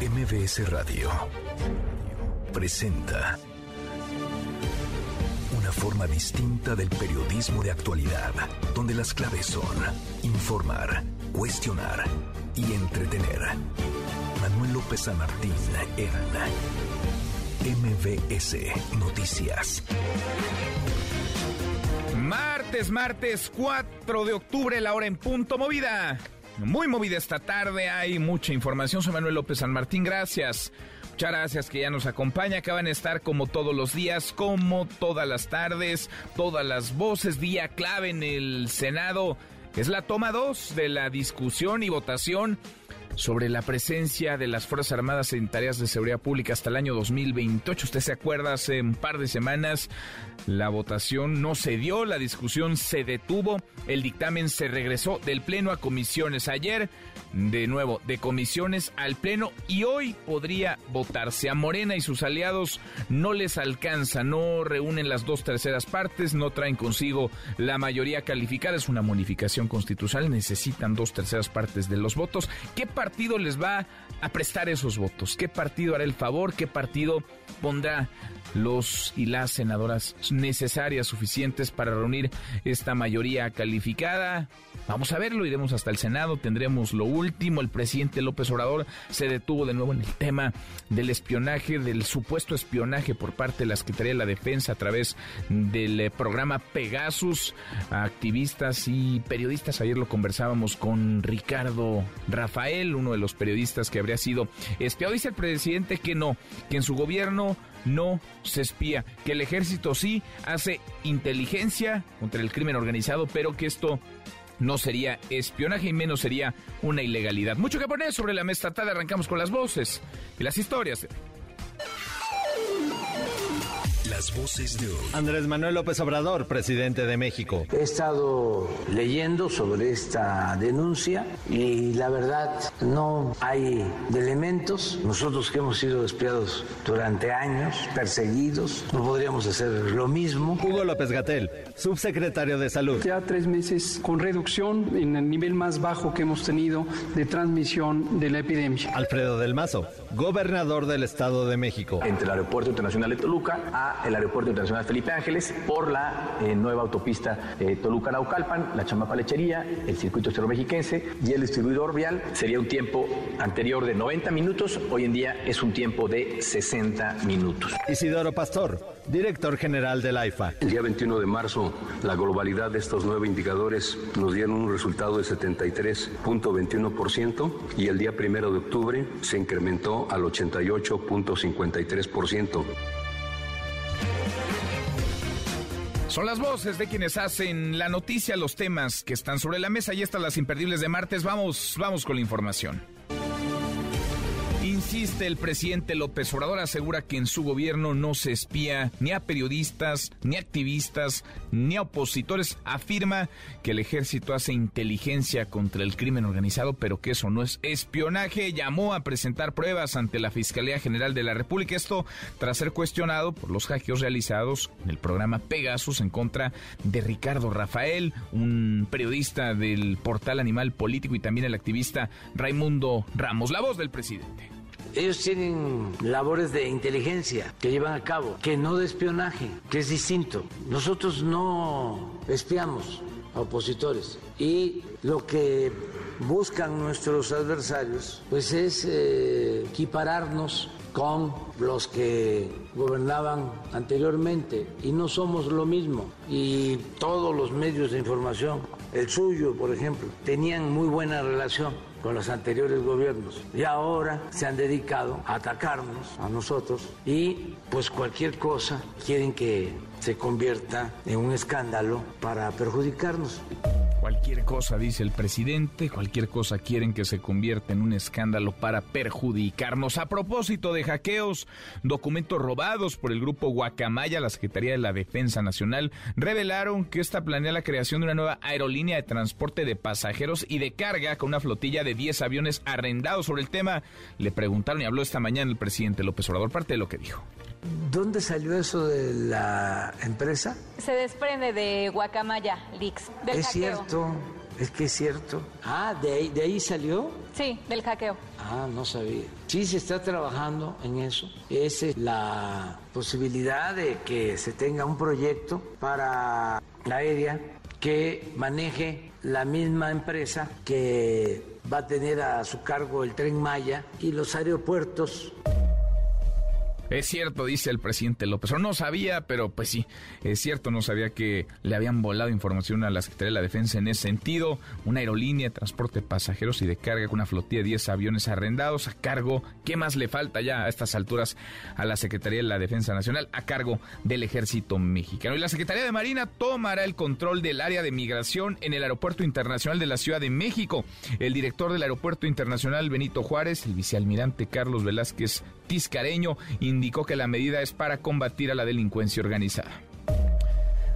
MBS Radio presenta una forma distinta del periodismo de actualidad, donde las claves son informar, cuestionar y entretener. Manuel López San Martín en MBS Noticias. Martes, martes 4 de octubre, la hora en punto movida. Muy movida esta tarde, hay mucha información. Soy Manuel López San Martín, gracias. Muchas gracias que ya nos acompaña. Acaban de estar como todos los días, como todas las tardes, todas las voces, día clave en el Senado. Es la toma 2 de la discusión y votación sobre la presencia de las Fuerzas Armadas en tareas de seguridad pública hasta el año 2028. Usted se acuerda, hace un par de semanas la votación no se dio, la discusión se detuvo, el dictamen se regresó del Pleno a comisiones. Ayer, de nuevo, de comisiones al Pleno y hoy podría votarse. A Morena y sus aliados no les alcanza, no reúnen las dos terceras partes, no traen consigo la mayoría calificada, es una modificación constitucional, necesitan dos terceras partes de los votos. ¿Qué partido les va a prestar esos votos? ¿Qué partido hará el favor? ¿Qué partido pondrá los y las senadoras necesarias, suficientes para reunir esta mayoría calificada. Vamos a verlo, iremos hasta el Senado, tendremos lo último. El presidente López Obrador se detuvo de nuevo en el tema del espionaje, del supuesto espionaje por parte de la Secretaría de la Defensa a través del eh, programa Pegasus. Activistas y periodistas, ayer lo conversábamos con Ricardo Rafael, uno de los periodistas que habría sido espiado. Dice el presidente que no, que en su gobierno no se espía, que el ejército sí hace inteligencia contra el crimen organizado, pero que esto no sería espionaje y menos sería una ilegalidad. Mucho que poner sobre la mesa tarde, arrancamos con las voces y las historias. Las voces de hoy. Andrés Manuel López Obrador, presidente de México. He estado leyendo sobre esta denuncia y la verdad no hay elementos. Nosotros que hemos sido espiados durante años, perseguidos, no podríamos hacer lo mismo. Hugo López Gatel, subsecretario de Salud. Ya tres meses con reducción en el nivel más bajo que hemos tenido de transmisión de la epidemia. Alfredo del Mazo, gobernador del Estado de México. Entre el Aeropuerto Internacional de Toluca a el Aeropuerto Internacional Felipe Ángeles por la eh, nueva autopista eh, Toluca-Naucalpan, la Chamapa Lechería, el circuito exterior mexiquense y el distribuidor vial. Sería un tiempo anterior de 90 minutos, hoy en día es un tiempo de 60 minutos. Isidoro Pastor, director general del AIFA. El día 21 de marzo, la globalidad de estos nueve indicadores nos dieron un resultado de 73.21% y el día 1 de octubre se incrementó al 88.53%. Son las voces de quienes hacen la noticia, los temas que están sobre la mesa y estas las imperdibles de martes. Vamos, vamos con la información. Insiste el presidente López Obrador, asegura que en su gobierno no se espía ni a periodistas, ni a activistas, ni a opositores. Afirma que el ejército hace inteligencia contra el crimen organizado, pero que eso no es espionaje. Llamó a presentar pruebas ante la Fiscalía General de la República. Esto tras ser cuestionado por los hackeos realizados en el programa Pegasus en contra de Ricardo Rafael, un periodista del portal Animal Político y también el activista Raimundo Ramos. La voz del presidente. Ellos tienen labores de inteligencia que llevan a cabo, que no de espionaje, que es distinto. Nosotros no espiamos a opositores y lo que buscan nuestros adversarios pues es eh, equipararnos con los que gobernaban anteriormente y no somos lo mismo y todos los medios de información, el suyo por ejemplo, tenían muy buena relación con los anteriores gobiernos y ahora se han dedicado a atacarnos a nosotros y pues cualquier cosa quieren que se convierta en un escándalo para perjudicarnos. Cualquier cosa, dice el presidente, cualquier cosa quieren que se convierta en un escándalo para perjudicarnos. A propósito de hackeos, documentos robados por el grupo Guacamaya, la Secretaría de la Defensa Nacional, revelaron que esta planea la creación de una nueva aerolínea de transporte de pasajeros y de carga con una flotilla de 10 aviones arrendados. Sobre el tema, le preguntaron y habló esta mañana el presidente López Obrador, parte de lo que dijo. ¿Dónde salió eso de la empresa? Se desprende de Guacamaya Leaks. Del es hackeo. cierto, Es que es cierto. Ah, ¿de ahí, de ahí salió? Sí, del hackeo. Ah, no sabía. Sí, se está trabajando en eso. Es la posibilidad de que se tenga un proyecto para la aérea que maneje la misma empresa que va a tener a su cargo el tren Maya y los aeropuertos es cierto, dice el presidente López. No sabía, pero pues sí, es cierto, no sabía que le habían volado información a la Secretaría de la Defensa en ese sentido. Una aerolínea de transporte de pasajeros y de carga con una flotilla de 10 aviones arrendados a cargo. ¿Qué más le falta ya a estas alturas a la Secretaría de la Defensa Nacional? A cargo del Ejército Mexicano. Y la Secretaría de Marina tomará el control del área de migración en el Aeropuerto Internacional de la Ciudad de México. El director del Aeropuerto Internacional, Benito Juárez, el vicealmirante Carlos Velázquez Tiscareño, indicó que la medida es para combatir a la delincuencia organizada.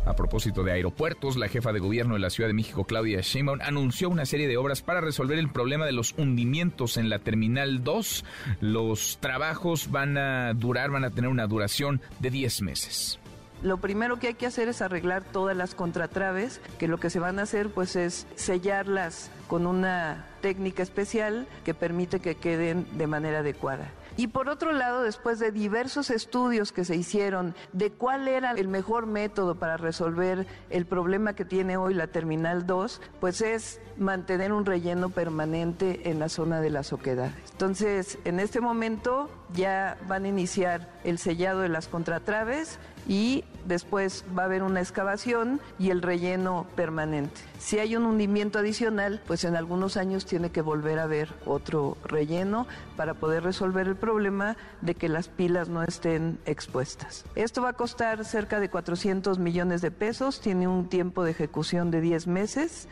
A propósito de aeropuertos, la jefa de gobierno de la Ciudad de México, Claudia Sheinbaum, anunció una serie de obras para resolver el problema de los hundimientos en la Terminal 2. Los trabajos van a durar, van a tener una duración de 10 meses. Lo primero que hay que hacer es arreglar todas las contratraves, que lo que se van a hacer pues es sellarlas con una técnica especial que permite que queden de manera adecuada. Y por otro lado, después de diversos estudios que se hicieron de cuál era el mejor método para resolver el problema que tiene hoy la Terminal 2, pues es mantener un relleno permanente en la zona de las oquedades. Entonces, en este momento ya van a iniciar el sellado de las contratraves y después va a haber una excavación y el relleno permanente. Si hay un hundimiento adicional, pues en algunos años tiene que volver a haber otro relleno para poder resolver el problema de que las pilas no estén expuestas. Esto va a costar cerca de 400 millones de pesos, tiene un tiempo de ejecución de 10 meses.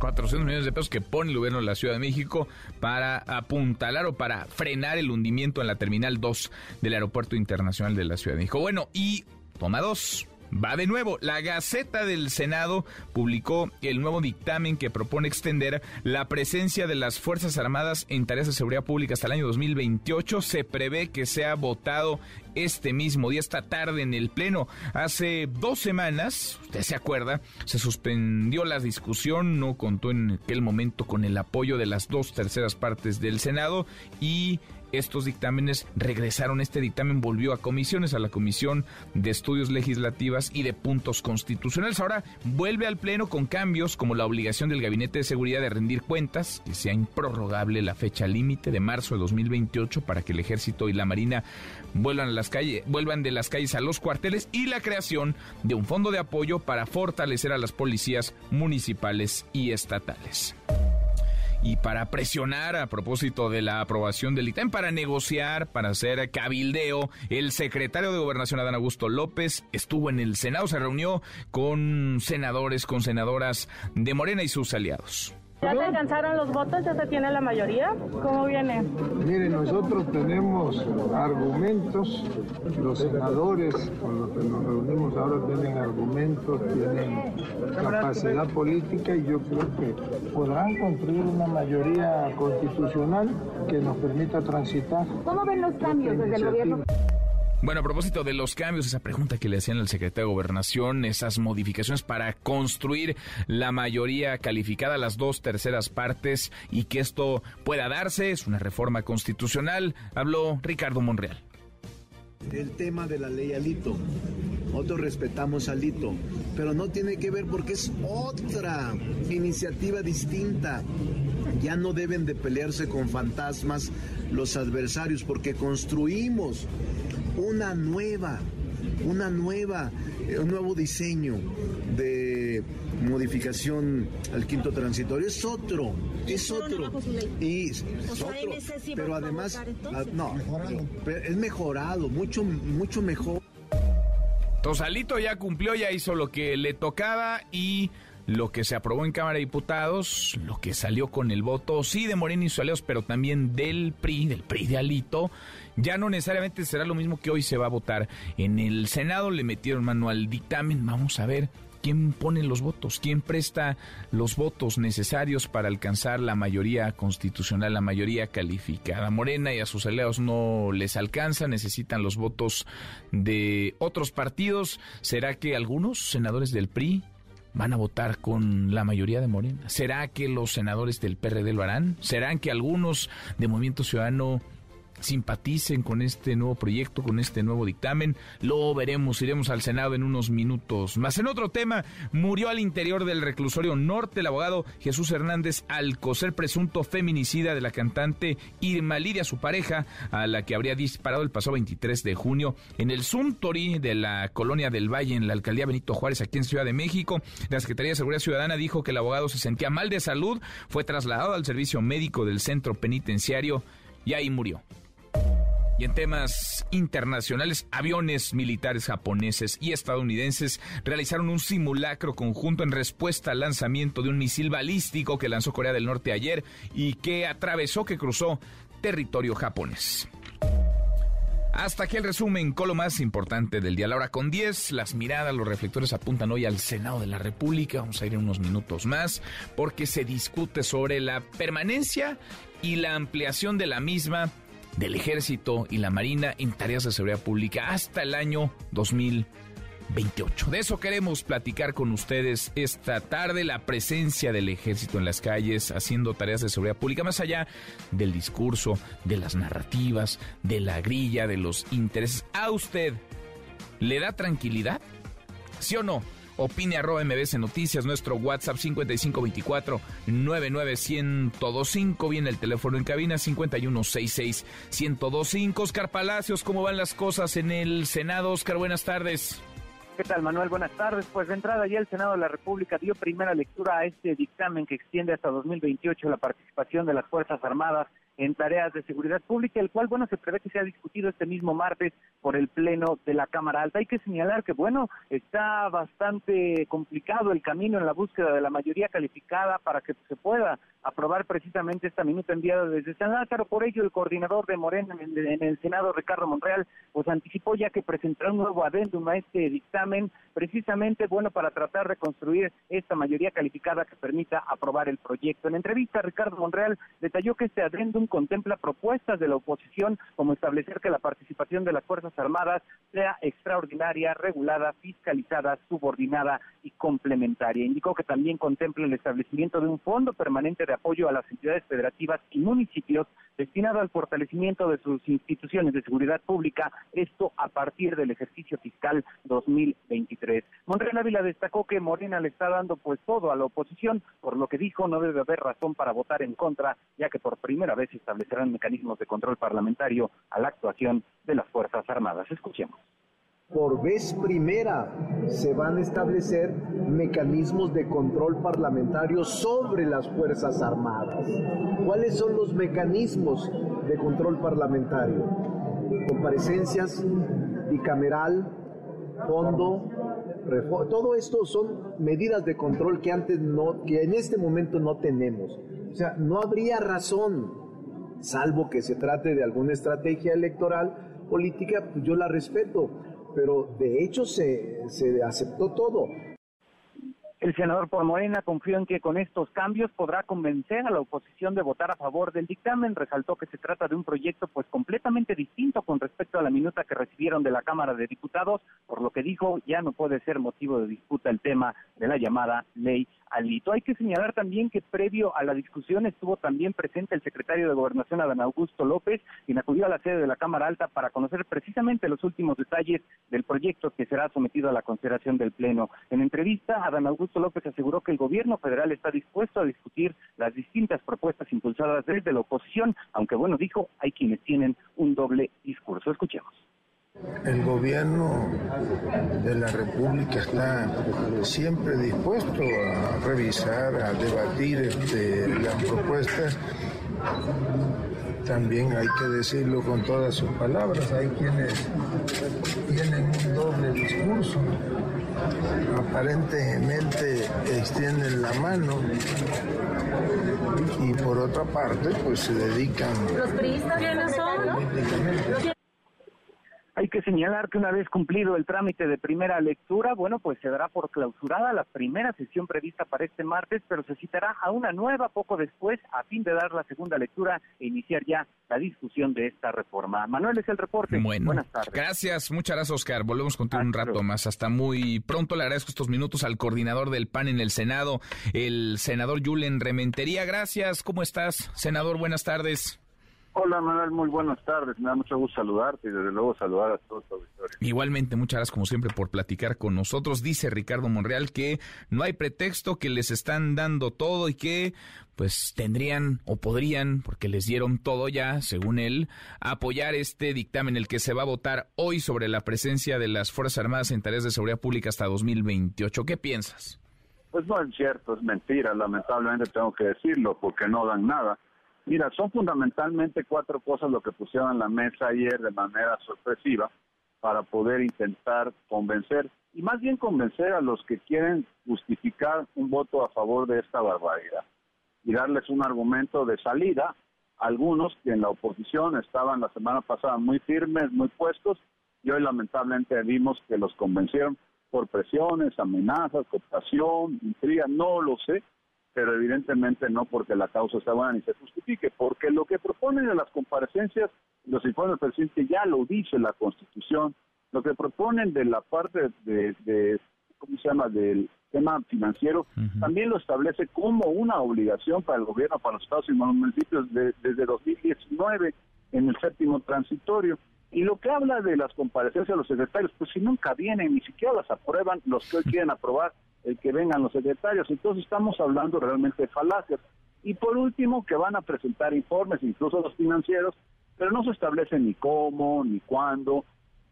400 millones de pesos que pone el gobierno de la Ciudad de México para apuntalar o para frenar el hundimiento en la Terminal 2 del Aeropuerto Internacional de la Ciudad de México. Bueno, y Va de nuevo. La Gaceta del Senado publicó el nuevo dictamen que propone extender la presencia de las Fuerzas Armadas en tareas de seguridad pública hasta el año 2028. Se prevé que sea votado este mismo día, esta tarde en el Pleno. Hace dos semanas, usted se acuerda, se suspendió la discusión, no contó en aquel momento con el apoyo de las dos terceras partes del Senado y estos dictámenes regresaron. Este dictamen volvió a comisiones, a la Comisión de Estudios Legislativas y de Puntos Constitucionales. Ahora vuelve al Pleno con cambios como la obligación del Gabinete de Seguridad de rendir cuentas, que sea improrrogable la fecha límite de marzo de 2028 para que el Ejército y la Marina vuelvan, vuelvan de las calles a los cuarteles y la creación de un fondo de apoyo para fortalecer a las policías municipales y estatales y para presionar a propósito de la aprobación del dictamen, para negociar, para hacer cabildeo, el secretario de Gobernación, Adán Augusto López, estuvo en el Senado, se reunió con senadores, con senadoras de Morena y sus aliados. ¿Ya se alcanzaron los votos? ¿Ya se tiene la mayoría? ¿Cómo viene? Mire, nosotros tenemos argumentos, los senadores con los que nos reunimos ahora tienen argumentos, tienen capacidad política y yo creo que podrán construir una mayoría constitucional que nos permita transitar. ¿Cómo ven los cambios desde el gobierno? Bueno, a propósito de los cambios, esa pregunta que le hacían al secretario de Gobernación, esas modificaciones para construir la mayoría calificada, las dos terceras partes, y que esto pueda darse, es una reforma constitucional, habló Ricardo Monreal. El tema de la ley Alito. Nosotros respetamos a Alito, pero no tiene que ver porque es otra iniciativa distinta. Ya no deben de pelearse con fantasmas los adversarios porque construimos una nueva, una nueva, eh, un nuevo diseño de modificación al quinto transitorio. Es otro, es otro. Y es otro, pero además, ah, no, es mejorado, mucho, mucho mejor. Tosalito ya cumplió, ya hizo lo que le tocaba y lo que se aprobó en Cámara de Diputados, lo que salió con el voto, sí, de Moreno y Soleos, pero también del PRI, del PRI de Alito, ya no necesariamente será lo mismo que hoy se va a votar en el Senado. Le metieron mano al dictamen. Vamos a ver quién pone los votos, quién presta los votos necesarios para alcanzar la mayoría constitucional, la mayoría calificada. Morena y a sus aliados no les alcanza, necesitan los votos de otros partidos. ¿Será que algunos senadores del PRI van a votar con la mayoría de Morena? ¿Será que los senadores del PRD lo harán? ¿Serán que algunos de Movimiento Ciudadano simpaticen con este nuevo proyecto, con este nuevo dictamen. Lo veremos, iremos al Senado en unos minutos más. En otro tema, murió al interior del reclusorio norte el abogado Jesús Hernández Alcocer, presunto feminicida de la cantante Irma Lidia, su pareja, a la que habría disparado el pasado 23 de junio en el Suntory de la colonia del Valle, en la alcaldía Benito Juárez, aquí en Ciudad de México. La Secretaría de Seguridad Ciudadana dijo que el abogado se sentía mal de salud, fue trasladado al servicio médico del centro penitenciario y ahí murió. Y en temas internacionales, aviones militares japoneses y estadounidenses realizaron un simulacro conjunto en respuesta al lanzamiento de un misil balístico que lanzó Corea del Norte ayer y que atravesó, que cruzó territorio japonés. Hasta aquí el resumen con lo más importante del día. La hora con 10, las miradas, los reflectores apuntan hoy al Senado de la República. Vamos a ir en unos minutos más porque se discute sobre la permanencia y la ampliación de la misma del Ejército y la Marina en tareas de seguridad pública hasta el año 2028. De eso queremos platicar con ustedes esta tarde, la presencia del Ejército en las calles haciendo tareas de seguridad pública, más allá del discurso, de las narrativas, de la grilla, de los intereses. ¿A usted le da tranquilidad? ¿Sí o no? Opine arroba MBS Noticias, nuestro WhatsApp 5524 99125. Viene el teléfono en cabina 5166 1025. Oscar Palacios, ¿cómo van las cosas en el Senado? Oscar, buenas tardes. ¿Qué tal, Manuel? Buenas tardes. Pues de entrada ya el Senado de la República dio primera lectura a este dictamen que extiende hasta 2028 la participación de las Fuerzas Armadas en tareas de seguridad pública, el cual, bueno, se prevé que sea discutido este mismo martes por el Pleno de la Cámara Alta. Hay que señalar que, bueno, está bastante complicado el camino en la búsqueda de la mayoría calificada para que se pueda aprobar precisamente esta minuta enviada desde San Lázaro. Por ello, el coordinador de Morena en, el Senado, Ricardo Monreal, pues anticipó ya que presentará un nuevo adendum a este dictamen, precisamente, bueno, para tratar de construir esta mayoría calificada que permita aprobar el proyecto. En entrevista, Ricardo Monreal detalló que este adendum contempla propuestas de la oposición como establecer que la participación de las Fuerzas Armadas sea extraordinaria, regulada, fiscalizada, subordinada y complementaria. Indicó que también contempla el establecimiento de un fondo permanente de apoyo a las entidades federativas y municipios destinado al fortalecimiento de sus instituciones de seguridad pública, esto a partir del ejercicio fiscal 2023. Monreal Ávila destacó que Morena le está dando pues todo a la oposición, por lo que dijo no debe haber razón para votar en contra, ya que por primera vez establecerán mecanismos de control parlamentario a la actuación de las Fuerzas Armadas. Escuchemos. Por vez primera se van a establecer mecanismos de control parlamentario sobre las Fuerzas Armadas. ¿Cuáles son los mecanismos de control parlamentario? Comparecencias, bicameral, fondo, todo esto son medidas de control que antes no, que en este momento no tenemos. O sea, no habría razón, salvo que se trate de alguna estrategia electoral política, pues yo la respeto pero de hecho se, se aceptó todo. El senador por Morena confió en que con estos cambios podrá convencer a la oposición de votar a favor del dictamen. Resaltó que se trata de un proyecto pues completamente distinto con respecto a la minuta que recibieron de la Cámara de Diputados, por lo que dijo ya no puede ser motivo de disputa el tema de la llamada ley Alito. Hay que señalar también que previo a la discusión estuvo también presente el secretario de Gobernación, Adán Augusto López, quien acudió a la sede de la Cámara Alta para conocer precisamente los últimos detalles del proyecto que será sometido a la consideración del Pleno. En entrevista, Adán Augusto López aseguró que el gobierno federal está dispuesto a discutir las distintas propuestas impulsadas desde la oposición, aunque bueno, dijo, hay quienes tienen un doble discurso. Escuchemos. El gobierno de la República está siempre dispuesto a revisar, a debatir este, las propuestas. También hay que decirlo con todas sus palabras, hay quienes tienen un doble discurso, aparentemente extienden la mano y por otra parte pues se dedican... ¿Los priistas quiénes son? Hay que señalar que una vez cumplido el trámite de primera lectura, bueno, pues se dará por clausurada la primera sesión prevista para este martes, pero se citará a una nueva poco después a fin de dar la segunda lectura e iniciar ya la discusión de esta reforma. Manuel es el reporte. Bueno, Buenas tardes. Gracias, muchas gracias, Oscar. Volvemos contigo un rato más. Hasta muy pronto. Le agradezco estos minutos al coordinador del PAN en el Senado, el senador Julen Rementería. Gracias. ¿Cómo estás, senador? Buenas tardes. Hola Manuel, muy buenas tardes. Me da mucho gusto saludarte y desde luego saludar a todos los auditorio. Igualmente, muchas gracias como siempre por platicar con nosotros. Dice Ricardo Monreal que no hay pretexto, que les están dando todo y que pues tendrían o podrían, porque les dieron todo ya, según él, apoyar este dictamen, el que se va a votar hoy sobre la presencia de las Fuerzas Armadas en tareas de seguridad pública hasta 2028. ¿Qué piensas? Pues no es cierto, es mentira. Lamentablemente tengo que decirlo porque no dan nada Mira, son fundamentalmente cuatro cosas lo que pusieron en la mesa ayer de manera sorpresiva para poder intentar convencer, y más bien convencer a los que quieren justificar un voto a favor de esta barbaridad y darles un argumento de salida. Algunos que en la oposición estaban la semana pasada muy firmes, muy puestos, y hoy lamentablemente vimos que los convencieron por presiones, amenazas, cooptación, intriga, no lo sé, pero evidentemente no porque la causa está buena ni se justifique, porque lo que proponen en las comparecencias, los informes del presidente ya lo dice la Constitución, lo que proponen de la parte de, ¿cómo se llama?, del tema financiero, también lo establece como una obligación para el gobierno, para los estados y los municipios desde 2019 en el séptimo transitorio. Y lo que habla de las comparecencias de los secretarios, pues si nunca vienen, ni siquiera las aprueban los que hoy quieren aprobar, el que vengan los secretarios. Entonces estamos hablando realmente de falacias. Y por último, que van a presentar informes, incluso los financieros, pero no se establece ni cómo, ni cuándo,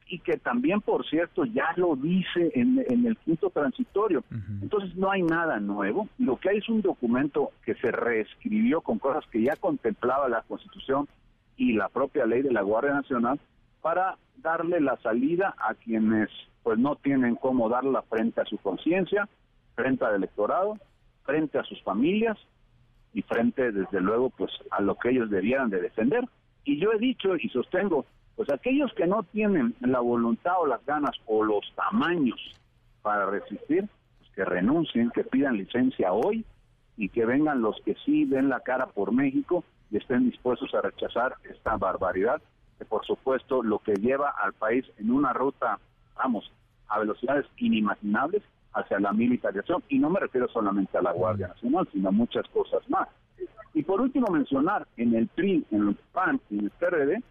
y que también, por cierto, ya lo dice en, en el quinto transitorio. Entonces no hay nada nuevo. Lo que hay es un documento que se reescribió con cosas que ya contemplaba la Constitución y la propia ley de la Guardia Nacional para darle la salida a quienes pues no tienen cómo darla frente a su conciencia, frente al electorado, frente a sus familias y frente, desde luego, pues a lo que ellos debieran de defender. Y yo he dicho y sostengo, pues aquellos que no tienen la voluntad o las ganas o los tamaños para resistir, pues que renuncien, que pidan licencia hoy y que vengan los que sí den la cara por México y estén dispuestos a rechazar esta barbaridad, que por supuesto lo que lleva al país en una ruta, vamos, a velocidades inimaginables hacia la militarización, y no me refiero solamente a la Guardia Nacional, sino a muchas cosas más. Y por último mencionar, en el PRI, en el PAN y en el PRD,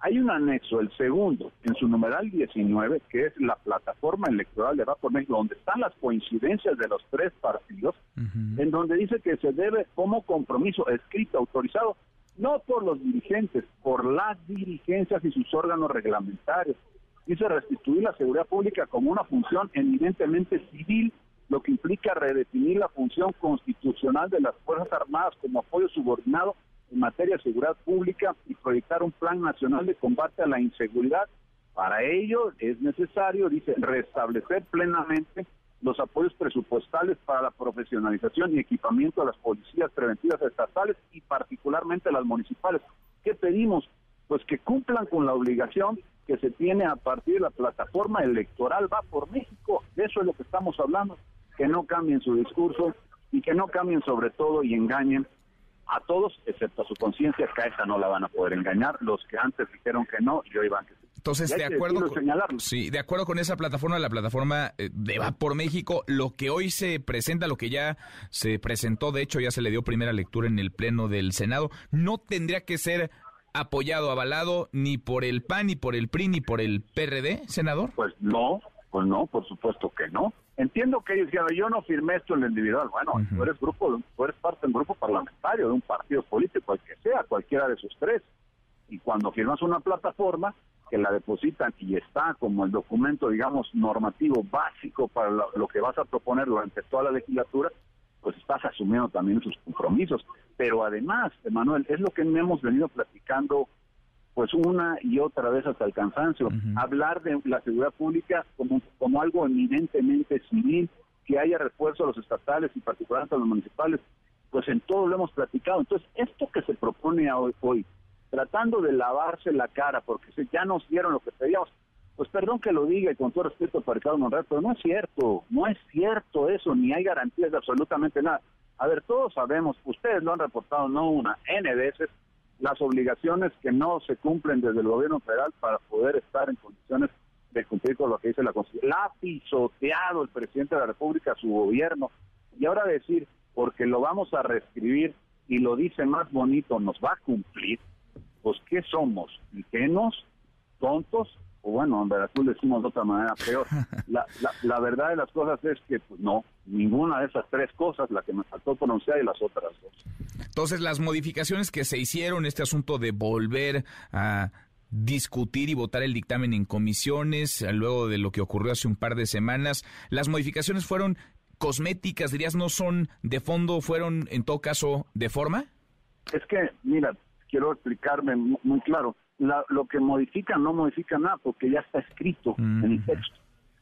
hay un anexo, el segundo, en su numeral 19, que es la plataforma electoral de Va por México, donde están las coincidencias de los tres partidos, en donde dice que se debe como compromiso escrito, autorizado, no por los dirigentes, por las dirigencias y sus órganos reglamentarios, dice restituir la seguridad pública como una función eminentemente civil, lo que implica redefinir la función constitucional de las Fuerzas Armadas como apoyo subordinado en materia de seguridad pública y proyectar un plan nacional de combate a la inseguridad. Para ello es necesario, dice, restablecer plenamente los apoyos presupuestales para la profesionalización y equipamiento de las policías preventivas estatales y particularmente las municipales. ¿Qué pedimos? Pues que cumplan con la obligación que se tiene a partir de la plataforma electoral va por México. De eso es lo que estamos hablando, que no cambien su discurso y que no cambien sobre todo y engañen a todos, excepto a su conciencia, que a esa no la van a poder engañar, los que antes dijeron que no y hoy van que sí. Entonces, de acuerdo, con, sí, de acuerdo con esa plataforma, la plataforma eh, de Va por México, lo que hoy se presenta, lo que ya se presentó, de hecho ya se le dio primera lectura en el Pleno del Senado, no tendría que ser apoyado, avalado ni por el PAN, ni por el PRI, ni por el PRD, senador? Pues no, pues no, por supuesto que no. Entiendo que ellos dijeron, yo no firmé esto en lo individual. Bueno, tú eres grupo, tú eres parte de un grupo parlamentario, de un partido político, el que sea, cualquiera de esos tres. Y cuando firmas una plataforma que la depositan y está como el documento, digamos, normativo básico para lo que vas a proponer durante toda la legislatura, estás asumiendo también sus compromisos. Pero además, Emanuel, es lo que hemos venido platicando pues una y otra vez hasta el cansancio, hablar de la seguridad pública como, como algo eminentemente civil, que haya refuerzo a los estatales y particularmente a los municipales, pues en todo lo hemos platicado. Entonces, esto que se propone hoy, hoy tratando de lavarse la cara, porque ya nos dieron lo que pedíamos, pues perdón que lo diga y con todo respeto para Ricardo Monreal, pero no es cierto, no es cierto eso, ni hay garantías de absolutamente nada. A ver, todos sabemos, ustedes lo han reportado no una, N veces, las obligaciones que no se cumplen desde el gobierno federal para poder estar en condiciones de cumplir con lo que dice la Constitución. La ha pisoteado el presidente de la República, su gobierno, y ahora decir, porque lo vamos a reescribir y lo dice más bonito, nos va a cumplir, pues ¿qué somos? ¿Ingenuos? ¿Tontos? O bueno, en Veracruz decimos de otra manera peor. La, la, la verdad de las cosas es que pues no, ninguna de esas tres cosas, la que me faltó pronunciar y las otras dos. Entonces, las modificaciones que se hicieron, este asunto de volver a discutir y votar el dictamen en comisiones, luego de lo que ocurrió hace un par de semanas, las modificaciones fueron cosméticas, dirías, no son de fondo, fueron en todo caso de forma? Es que, mira, quiero explicarme muy claro. La, lo que modifica no modifica nada porque ya está escrito en el texto.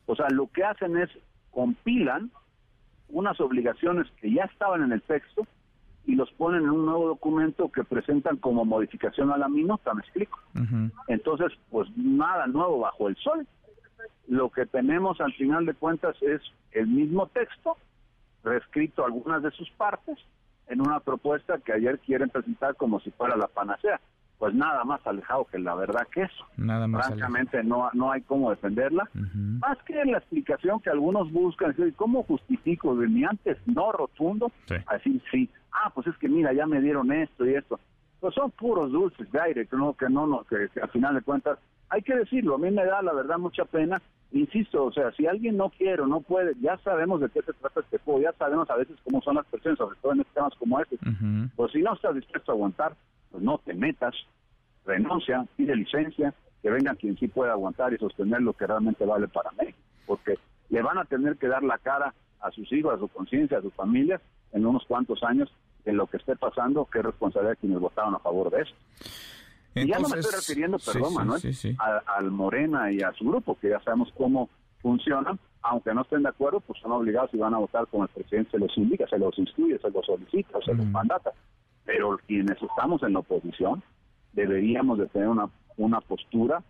O sea, lo que hacen es compilan unas obligaciones que ya estaban en el texto y los ponen en un nuevo documento que presentan como modificación a la minuta, me explico. Entonces, pues nada nuevo bajo el sol. Lo que tenemos al final de cuentas es el mismo texto, reescrito algunas de sus partes, en una propuesta que ayer quieren presentar como si fuera la panacea. Pues nada más alejado que la verdad que eso. Nada más Francamente no, no hay cómo defenderla. Más que la explicación que algunos buscan, decir, ¿cómo justifico de mi antes no rotundo? Así sí. Ah, pues es que mira, ya me dieron esto y esto. Pues son puros dulces de aire, que no, que no, no que, que al final de cuentas, hay que decirlo, a mí me da la verdad mucha pena insisto, o sea, si alguien no quiere o no puede, ya sabemos de qué se trata este juego, ya sabemos a veces cómo son las personas, sobre todo en temas como este. Pues si no estás dispuesto a aguantar, pues no te metas, renuncia, pide licencia, que venga quien sí pueda aguantar y sostener lo que realmente vale para México, porque le van a tener que dar la cara a sus hijos, a su conciencia, a sus familias en unos cuantos años de lo que esté pasando, que es responsabilidad de quienes votaron a favor de esto. Y ya no me estoy refiriendo, perdón, Manuel, al Morena y a su grupo, que ya sabemos cómo funcionan, aunque no estén de acuerdo, pues son obligados y van a votar como el presidente se los indica, se los instruye, se los solicita, se los mandata. Pero quienes estamos en la oposición deberíamos de tener una, una postura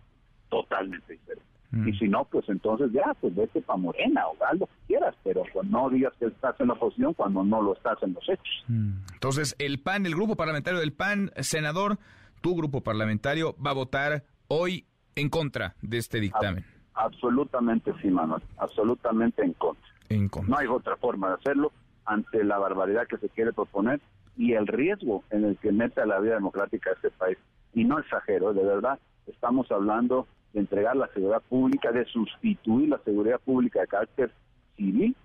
totalmente diferente. Y si no, pues entonces ya, pues vete para Morena o haz lo que quieras, pero pues no digas que estás en la oposición cuando no lo estás en los hechos. Entonces, el PAN, el grupo parlamentario del PAN, senador, tu grupo parlamentario va a votar hoy en contra de este dictamen. absolutamente sí, Manuel, absolutamente en contra. en contra. No hay otra forma de hacerlo ante la barbaridad que se quiere proponer y el riesgo en el que mete a la vida democrática de este país. Y no exagero, de verdad, estamos hablando de entregar la seguridad pública, de sustituir la seguridad pública de carácter civil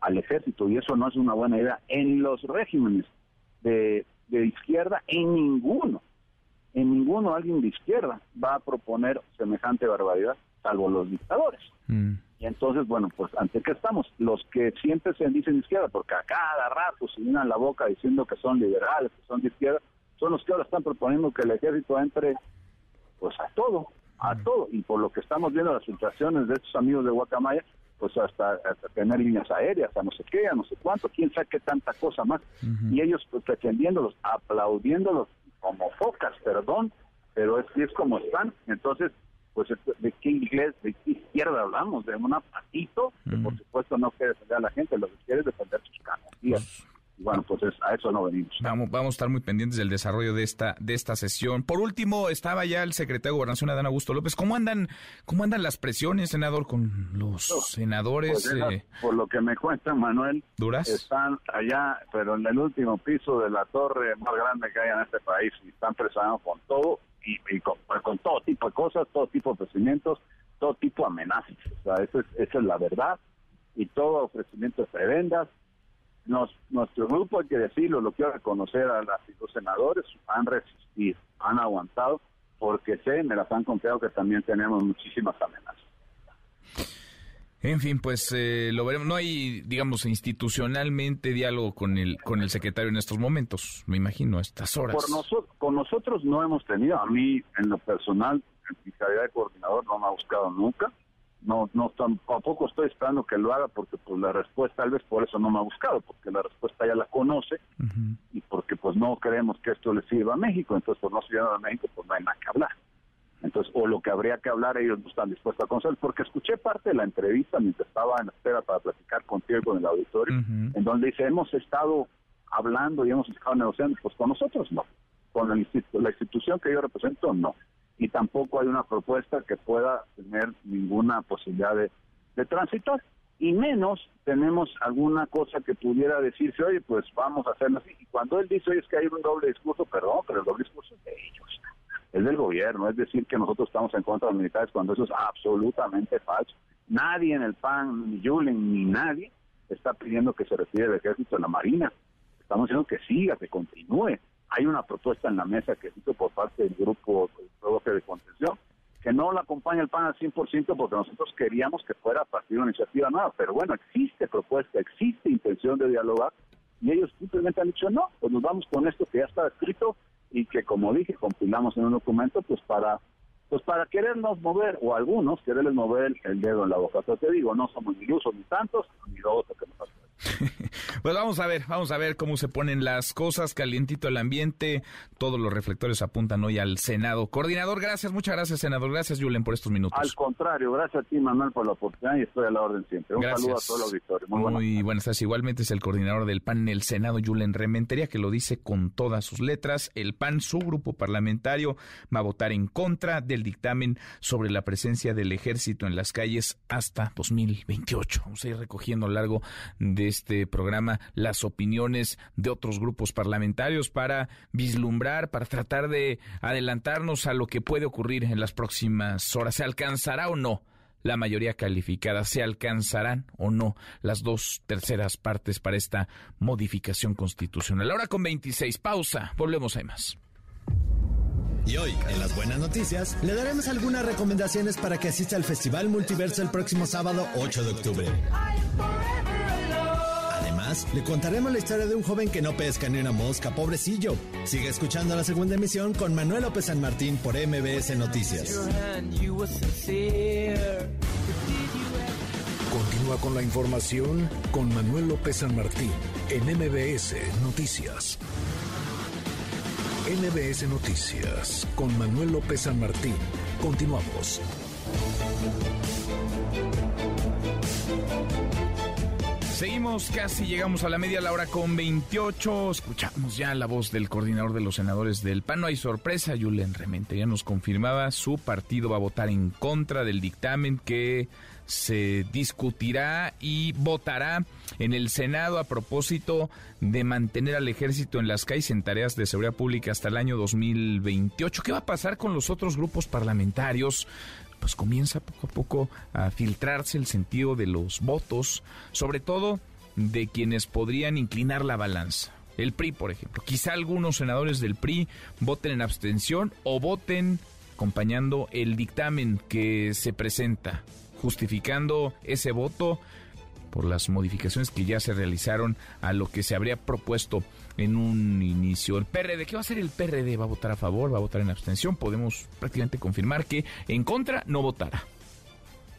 al ejército, y eso no es una buena idea en los regímenes de, de izquierda, en ninguno en ninguno alguien de izquierda va a proponer semejante barbaridad, salvo los dictadores. Mm. Y entonces, bueno, pues ante qué estamos, los que siempre se dicen izquierda, porque a cada rato se llenan la boca diciendo que son liberales, que son de izquierda, son los que ahora están proponiendo que el ejército entre pues a todo, a Mm. todo. Y por lo que estamos viendo las filtraciones de estos amigos de Guacamaya, pues hasta, hasta tener líneas aéreas, a no sé qué, a no sé cuánto, quién sabe qué tanta cosa más. Y ellos pues pretendiéndolos, aplaudiéndolos como focas, perdón, pero es, es como están. Entonces, pues de qué inglés, de qué izquierda hablamos, de un apatito, que por supuesto no quiere defender a la gente, lo que quiere es defender sus garantías. Y bueno, pues es- a eso no venimos. Vamos, vamos a estar muy pendientes del desarrollo de esta, de esta sesión. Por último, estaba ya el secretario de Gobernación, Adán Augusto López. ¿Cómo andan, cómo andan las presiones, senador, con los senadores? Pues esas, eh, por lo que me cuentan, Manuel, ¿Duras? están allá, pero en el último piso de la torre más grande que hay en este país y están presionando con todo y, con, todo tipo de cosas, todo tipo de ofrecimientos, todo tipo de amenazas. O sea, eso es, esa es la verdad y todo ofrecimiento de prebendas. Nos, nuestro grupo, hay que decirlo, lo quiero reconocer a los senadores, han resistido, han aguantado, porque sé, me las han confiado que también tenemos muchísimas amenazas. En fin, pues eh, lo veremos. No hay, digamos, institucionalmente diálogo con el con el secretario en estos momentos, me imagino, a estas horas. Por noso- con nosotros no hemos tenido, a mí en lo personal, en mi calidad de coordinador no me ha buscado nunca. No, no tampoco estoy esperando que lo haga porque pues la respuesta, tal vez por eso no me ha buscado, porque la respuesta ya la conoce y porque pues no creemos que esto le sirva a México, entonces por no sirva a México pues no hay nada que hablar. Entonces, o lo que habría que hablar ellos no están dispuestos a conocer, porque escuché parte de la entrevista mientras estaba en espera para platicar contigo y con el auditorio, en donde dice, hemos estado hablando y hemos estado negociando, pues con nosotros no, con la, la institución que yo represento no, y tampoco hay una propuesta que pueda tener ninguna posibilidad de, de transitar. Y menos tenemos alguna cosa que pudiera decirse, oye, pues vamos a hacerlo así. Y cuando él dice, oye, es que hay un doble discurso, perdón, pero el doble discurso es de ellos, es del gobierno, es decir, que nosotros estamos en contra de los militares cuando eso es absolutamente falso. Nadie en el PAN, ni Yulen, ni nadie está pidiendo que se retire el ejército de la Marina. Estamos diciendo que siga, que continúe. Hay una propuesta en la mesa que hizo por parte del grupo de contención que no la acompaña el PAN al 100% porque nosotros queríamos que fuera a partir de una iniciativa nueva, pero bueno, existe propuesta, existe intención de dialogar y ellos simplemente han dicho no, pues nos vamos con esto que ya está escrito y que como dije compilamos en un documento pues para pues para querernos mover, o algunos quererles mover el dedo en la boca. Pero te digo, no somos ni usos ni tantos, ni dos que nos pues vamos a ver, vamos a ver cómo se ponen las cosas, calientito el ambiente, todos los reflectores apuntan hoy al Senado. Coordinador, gracias, muchas gracias, senador, gracias, Julen, por estos minutos. Al contrario, gracias a ti, Manuel, por la oportunidad y estoy a la orden siempre. Un saludo a todo el auditorio. Muy, Muy buenas tardes. Igualmente es el coordinador del PAN en el Senado, Julen Rementería, que lo dice con todas sus letras. El PAN, su grupo parlamentario, va a votar en contra del dictamen sobre la presencia del ejército en las calles hasta 2028. Vamos a ir recogiendo a lo largo de este programa las opiniones de otros grupos parlamentarios para vislumbrar, para tratar de adelantarnos a lo que puede ocurrir en las próximas horas. ¿Se alcanzará o no? la mayoría calificada. ¿Se alcanzarán o no las dos terceras partes para esta modificación constitucional? Ahora con 26, pausa, volvemos a más. Y hoy, en las buenas noticias, le daremos algunas recomendaciones para que asista al Festival Multiverso el próximo sábado 8 de octubre le contaremos la historia de un joven que no pesca ni una mosca, pobrecillo. Sigue escuchando la segunda emisión con Manuel López San Martín por MBS Noticias. Continúa con la información con Manuel López San Martín en MBS Noticias. MBS Noticias con Manuel López San Martín. Continuamos. Seguimos, casi llegamos a la media la hora con 28. Escuchamos ya la voz del coordinador de los senadores del PAN. No hay sorpresa, Julen ya nos confirmaba, su partido va a votar en contra del dictamen que se discutirá y votará en el Senado a propósito de mantener al ejército en las calles en tareas de seguridad pública hasta el año 2028. ¿Qué va a pasar con los otros grupos parlamentarios? Pues comienza poco a poco a filtrarse el sentido de los votos, sobre todo de quienes podrían inclinar la balanza. El PRI, por ejemplo. Quizá algunos senadores del PRI voten en abstención o voten acompañando el dictamen que se presenta, justificando ese voto por las modificaciones que ya se realizaron a lo que se habría propuesto en un inicio. El PRD, ¿qué va a hacer el PRD? ¿Va a votar a favor? ¿Va a votar en abstención? Podemos prácticamente confirmar que en contra no votará.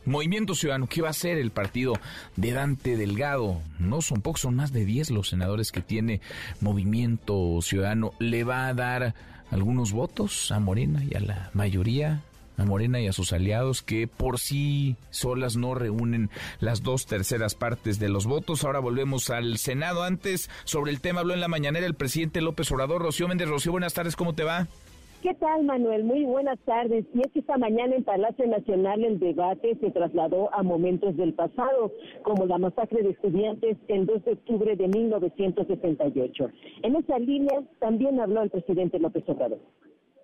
Movimiento Ciudadano, ¿qué va a hacer el partido de Dante Delgado? No son pocos, son más de 10 los senadores que tiene Movimiento Ciudadano. ¿Le va a dar algunos votos a Morena y a la mayoría Morena y a sus aliados que por sí solas no reúnen las dos terceras partes de los votos. Ahora volvemos al Senado. Antes, sobre el tema habló en la mañanera el presidente López Obrador. Rocío Méndez, Rocío, buenas tardes, ¿cómo te va? ¿Qué tal, Manuel? Muy buenas tardes. Y es que esta mañana en Palacio Nacional el debate se trasladó a momentos del pasado, como la masacre de estudiantes el 2 de octubre de 1978. En esa línea también habló el presidente López Obrador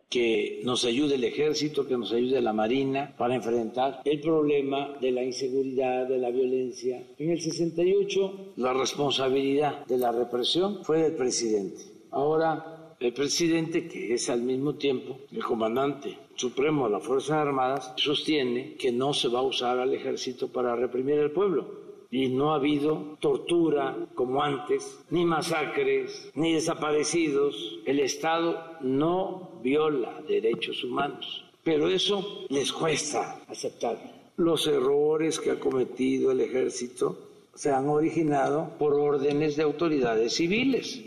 que nos ayude el ejército, que nos ayude la marina para enfrentar el problema de la inseguridad, de la violencia. En el 68 la responsabilidad de la represión fue del presidente. Ahora el presidente, que es al mismo tiempo el comandante supremo de las Fuerzas Armadas, sostiene que no se va a usar al ejército para reprimir al pueblo y no ha habido tortura como antes, ni masacres, ni desaparecidos. El Estado no viola derechos humanos, pero eso les cuesta aceptar. Los errores que ha cometido el ejército se han originado por órdenes de autoridades civiles.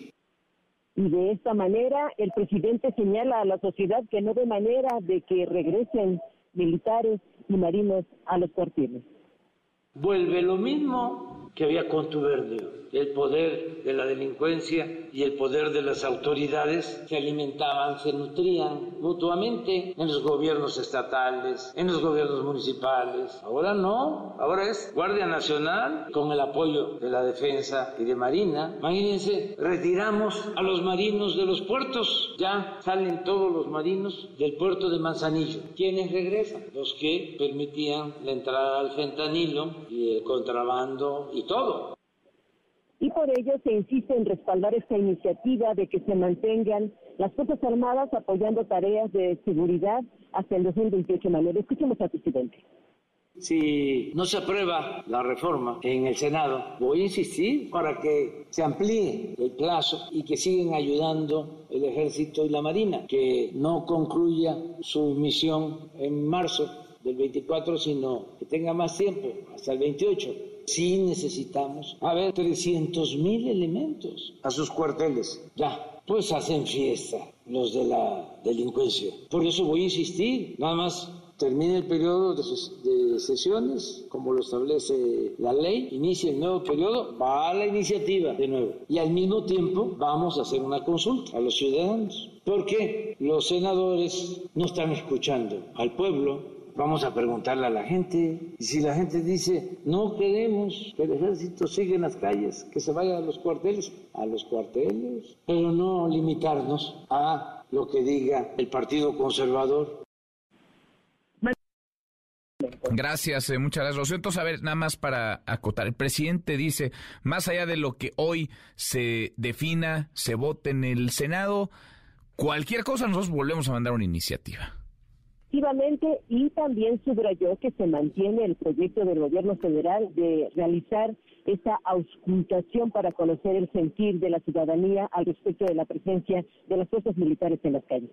Y de esta manera el presidente señala a la sociedad que no ve manera de que regresen militares y marinos a los cuarteles. Vuelve lo mismo que había contubernio el poder de la delincuencia y el poder de las autoridades se alimentaban, se nutrían mutuamente en los gobiernos estatales, en los gobiernos municipales. Ahora no, ahora es Guardia Nacional con el apoyo de la defensa y de Marina. Imagínense, retiramos a los marinos de los puertos, ya salen todos los marinos del puerto de Manzanillo. ¿Quiénes regresan? Los que permitían la entrada al fentanilo y el contrabando y todo y por ello se insiste en respaldar esta iniciativa de que se mantengan las Fuerzas Armadas apoyando tareas de seguridad hasta el 2028. Manuel, escuchemos al presidente. Si no se aprueba la reforma en el Senado, voy a insistir para que se amplíe el plazo y que sigan ayudando el ejército y la marina, que no concluya su misión en marzo del 24, sino que tenga más tiempo, hasta el 28 sí necesitamos, a ver, 300 mil elementos a sus cuarteles. Ya, pues hacen fiesta los de la delincuencia. Por eso voy a insistir, nada más termine el periodo de, sesiones, como lo establece la ley, inicia el nuevo periodo, va a la iniciativa de nuevo. Y al mismo tiempo vamos a hacer una consulta a los ciudadanos. Porque los senadores no están escuchando al pueblo, Vamos a preguntarle a la gente. Y si la gente dice, no queremos que el ejército siga en las calles, que se vaya a los cuarteles, a los cuarteles, pero no limitarnos a lo que diga el Partido Conservador. Gracias, eh, muchas gracias, Rocío. Entonces, a ver, nada más para acotar. El presidente dice, más allá de lo que hoy se defina, se vote en el Senado, cualquier cosa nosotros volvemos a mandar una iniciativa y también subrayó que se mantiene el proyecto del gobierno federal de realizar esa auscultación para conocer el sentir de la ciudadanía al respecto de la presencia de las fuerzas militares en las calles.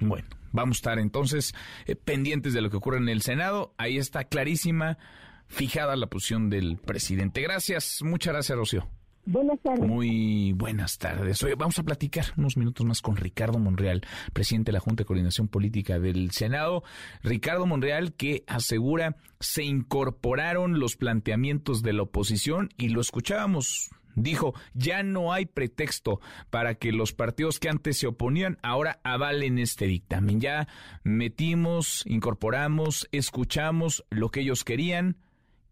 Bueno, vamos a estar entonces eh, pendientes de lo que ocurre en el Senado. Ahí está clarísima, fijada la posición del presidente. Gracias, muchas gracias, Rocío. Buenas tardes. Muy buenas tardes. Hoy vamos a platicar unos minutos más con Ricardo Monreal, presidente de la Junta de Coordinación Política del Senado. Ricardo Monreal que asegura se incorporaron los planteamientos de la oposición y lo escuchábamos. Dijo, ya no hay pretexto para que los partidos que antes se oponían ahora avalen este dictamen. Ya metimos, incorporamos, escuchamos lo que ellos querían,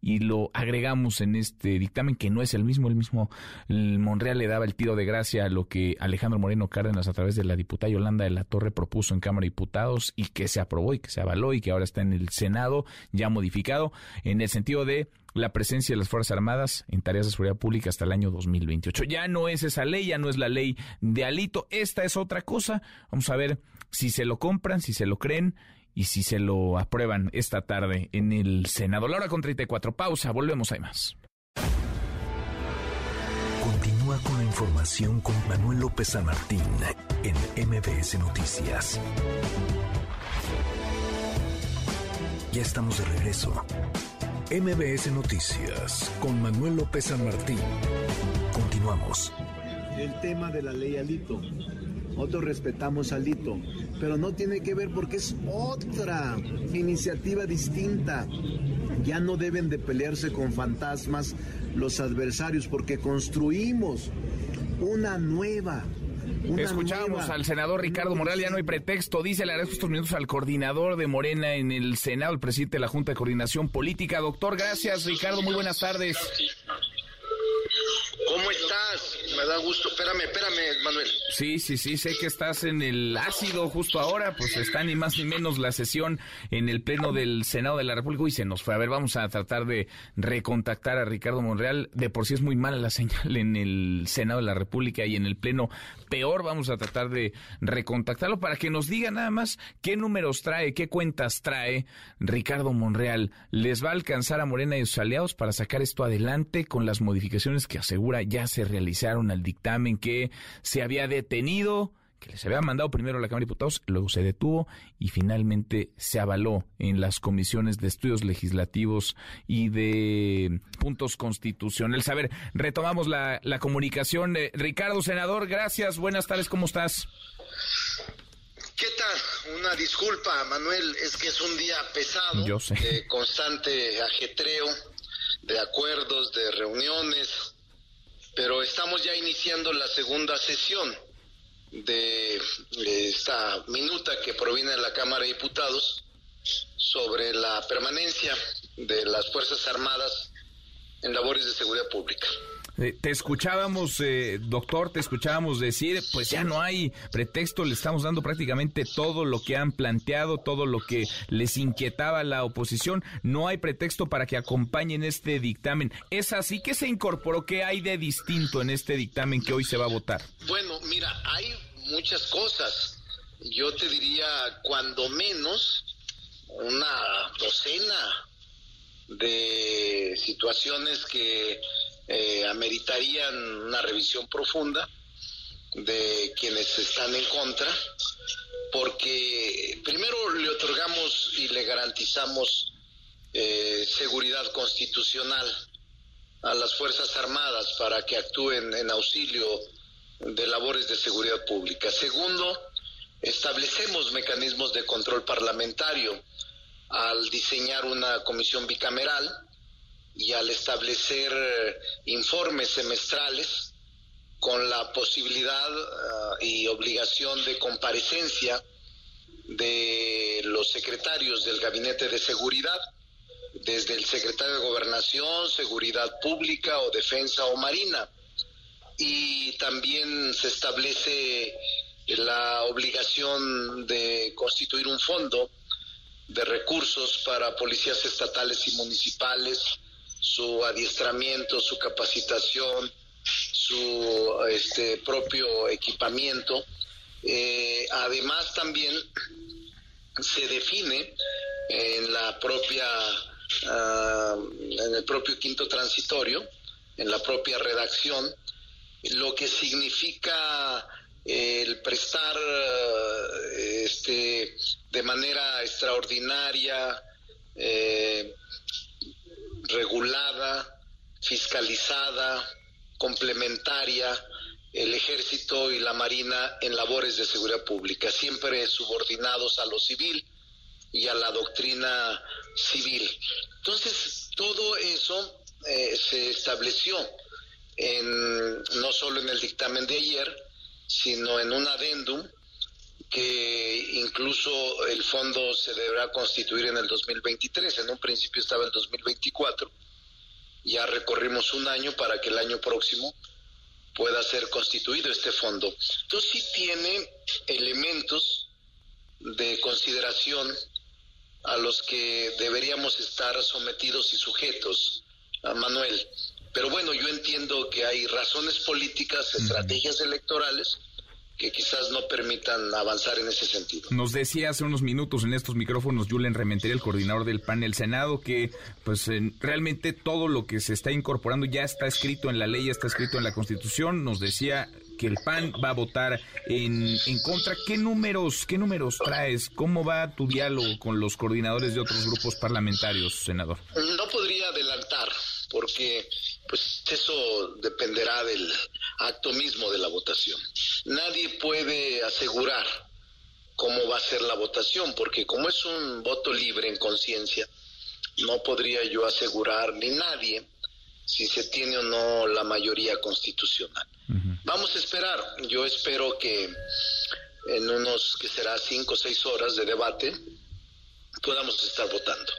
y lo agregamos en este dictamen que no es el mismo, el mismo Monreal le daba el tiro de gracia a lo que Alejandro Moreno Cárdenas a través de la diputada Yolanda de la Torre propuso en Cámara de Diputados y que se aprobó y que se avaló y que ahora está en el Senado ya modificado en el sentido de la presencia de las Fuerzas Armadas en tareas de seguridad pública hasta el año 2028. Ya no es esa ley, ya no es la ley de Alito, esta es otra cosa. Vamos a ver si se lo compran, si se lo creen y si se lo aprueban esta tarde en el Senado. La hora con 34. Pausa, volvemos, hay más. Continúa con la información con Manuel López San Martín en MBS Noticias. Ya estamos de regreso. MBS Noticias con Manuel López San Martín. Continuamos. El tema de la ley Alito nosotros respetamos al Lito, pero no tiene que ver porque es otra iniciativa distinta. Ya no deben de pelearse con fantasmas los adversarios porque construimos una nueva Escuchamos al senador Ricardo Morales, ya no hay pretexto, dice, le agradezco estos minutos al coordinador de Morena en el Senado, el presidente de la Junta de Coordinación Política. Doctor, gracias, Ricardo, muy buenas tardes. ¿Cómo estás? Me da gusto. Espérame, espérame, Manuel. Sí, sí, sí, sé que estás en el ácido justo ahora, pues está ni más ni menos la sesión en el Pleno del Senado de la República y se nos fue. A ver, vamos a tratar de recontactar a Ricardo Monreal. De por sí es muy mala la señal en el Senado de la República y en el Pleno peor. Vamos a tratar de recontactarlo para que nos diga nada más qué números trae, qué cuentas trae Ricardo Monreal. ¿Les va a alcanzar a Morena y sus aliados para sacar esto adelante con las modificaciones que asegura ya se realizaron al dictamen que se había detenido, que les había mandado primero a la Cámara de Diputados, luego se detuvo y finalmente se avaló en las comisiones de estudios legislativos y de puntos constitucionales. A ver, retomamos la, comunicación. Ricardo, senador, gracias. Buenas tardes, ¿cómo estás? ¿Qué tal? Una disculpa, Manuel, es que es un día pesado, Yo sé. de constante ajetreo, de acuerdos, de reuniones, pero estamos ya iniciando la segunda sesión de esta minuta que proviene de la Cámara de Diputados sobre la permanencia de las Fuerzas Armadas en labores de seguridad pública. Eh, te escuchábamos, eh, doctor, te escuchábamos decir, pues ya no hay pretexto, le estamos dando prácticamente todo lo que han planteado, todo lo que les inquietaba la oposición, no hay pretexto para que acompañen este dictamen. ¿Es así que se incorporó? ¿Qué hay de distinto en este dictamen que hoy se va a votar? Bueno, mira, hay muchas cosas. Yo te diría, cuando menos, una docena de situaciones que eh, ameritarían una revisión profunda de quienes están en contra, porque primero le otorgamos y le garantizamos eh, seguridad constitucional a las Fuerzas Armadas para que actúen en auxilio de labores de seguridad pública. Segundo, establecemos mecanismos de control parlamentario al diseñar una comisión bicameral y al establecer eh, informes semestrales con la posibilidad uh, y obligación de comparecencia de los secretarios del Gabinete de Seguridad, desde el secretario de Gobernación, Seguridad Pública o Defensa o Marina. Y también se establece la obligación de constituir un fondo de recursos para policías estatales y municipales, su adiestramiento, su capacitación, su este, propio equipamiento. Eh, además también se define en la propia uh, en el propio quinto transitorio, en la propia redacción, lo que significa el prestar este, de manera extraordinaria, eh, regulada, fiscalizada, complementaria, el ejército y la marina en labores de seguridad pública, siempre subordinados a lo civil y a la doctrina civil. Entonces, todo eso eh, se estableció en, no solo en el dictamen de ayer, sino en un adendum que incluso el fondo se deberá constituir en el 2023. En un principio estaba el 2024. Ya recorrimos un año para que el año próximo pueda ser constituido este fondo. Entonces sí tiene elementos de consideración a los que deberíamos estar sometidos y sujetos, a Manuel. Pero bueno, yo entiendo que hay razones políticas, estrategias electorales que quizás no permitan avanzar en ese sentido. Nos decía hace unos minutos en estos micrófonos Julen Rementería, el coordinador del PAN el Senado, que pues realmente todo lo que se está incorporando ya está escrito en la ley, ya está escrito en la Constitución. Nos decía que el PAN va a votar en, en contra. ¿Qué números, qué números traes? ¿Cómo va tu diálogo con los coordinadores de otros grupos parlamentarios, senador? No podría adelantar, porque pues eso dependerá del acto mismo de la votación. Nadie puede asegurar cómo va a ser la votación, porque como es un voto libre en conciencia, no podría yo asegurar ni nadie si se tiene o no la mayoría constitucional. Vamos a esperar. Yo espero que en unos que será cinco o seis horas de debate podamos estar votando.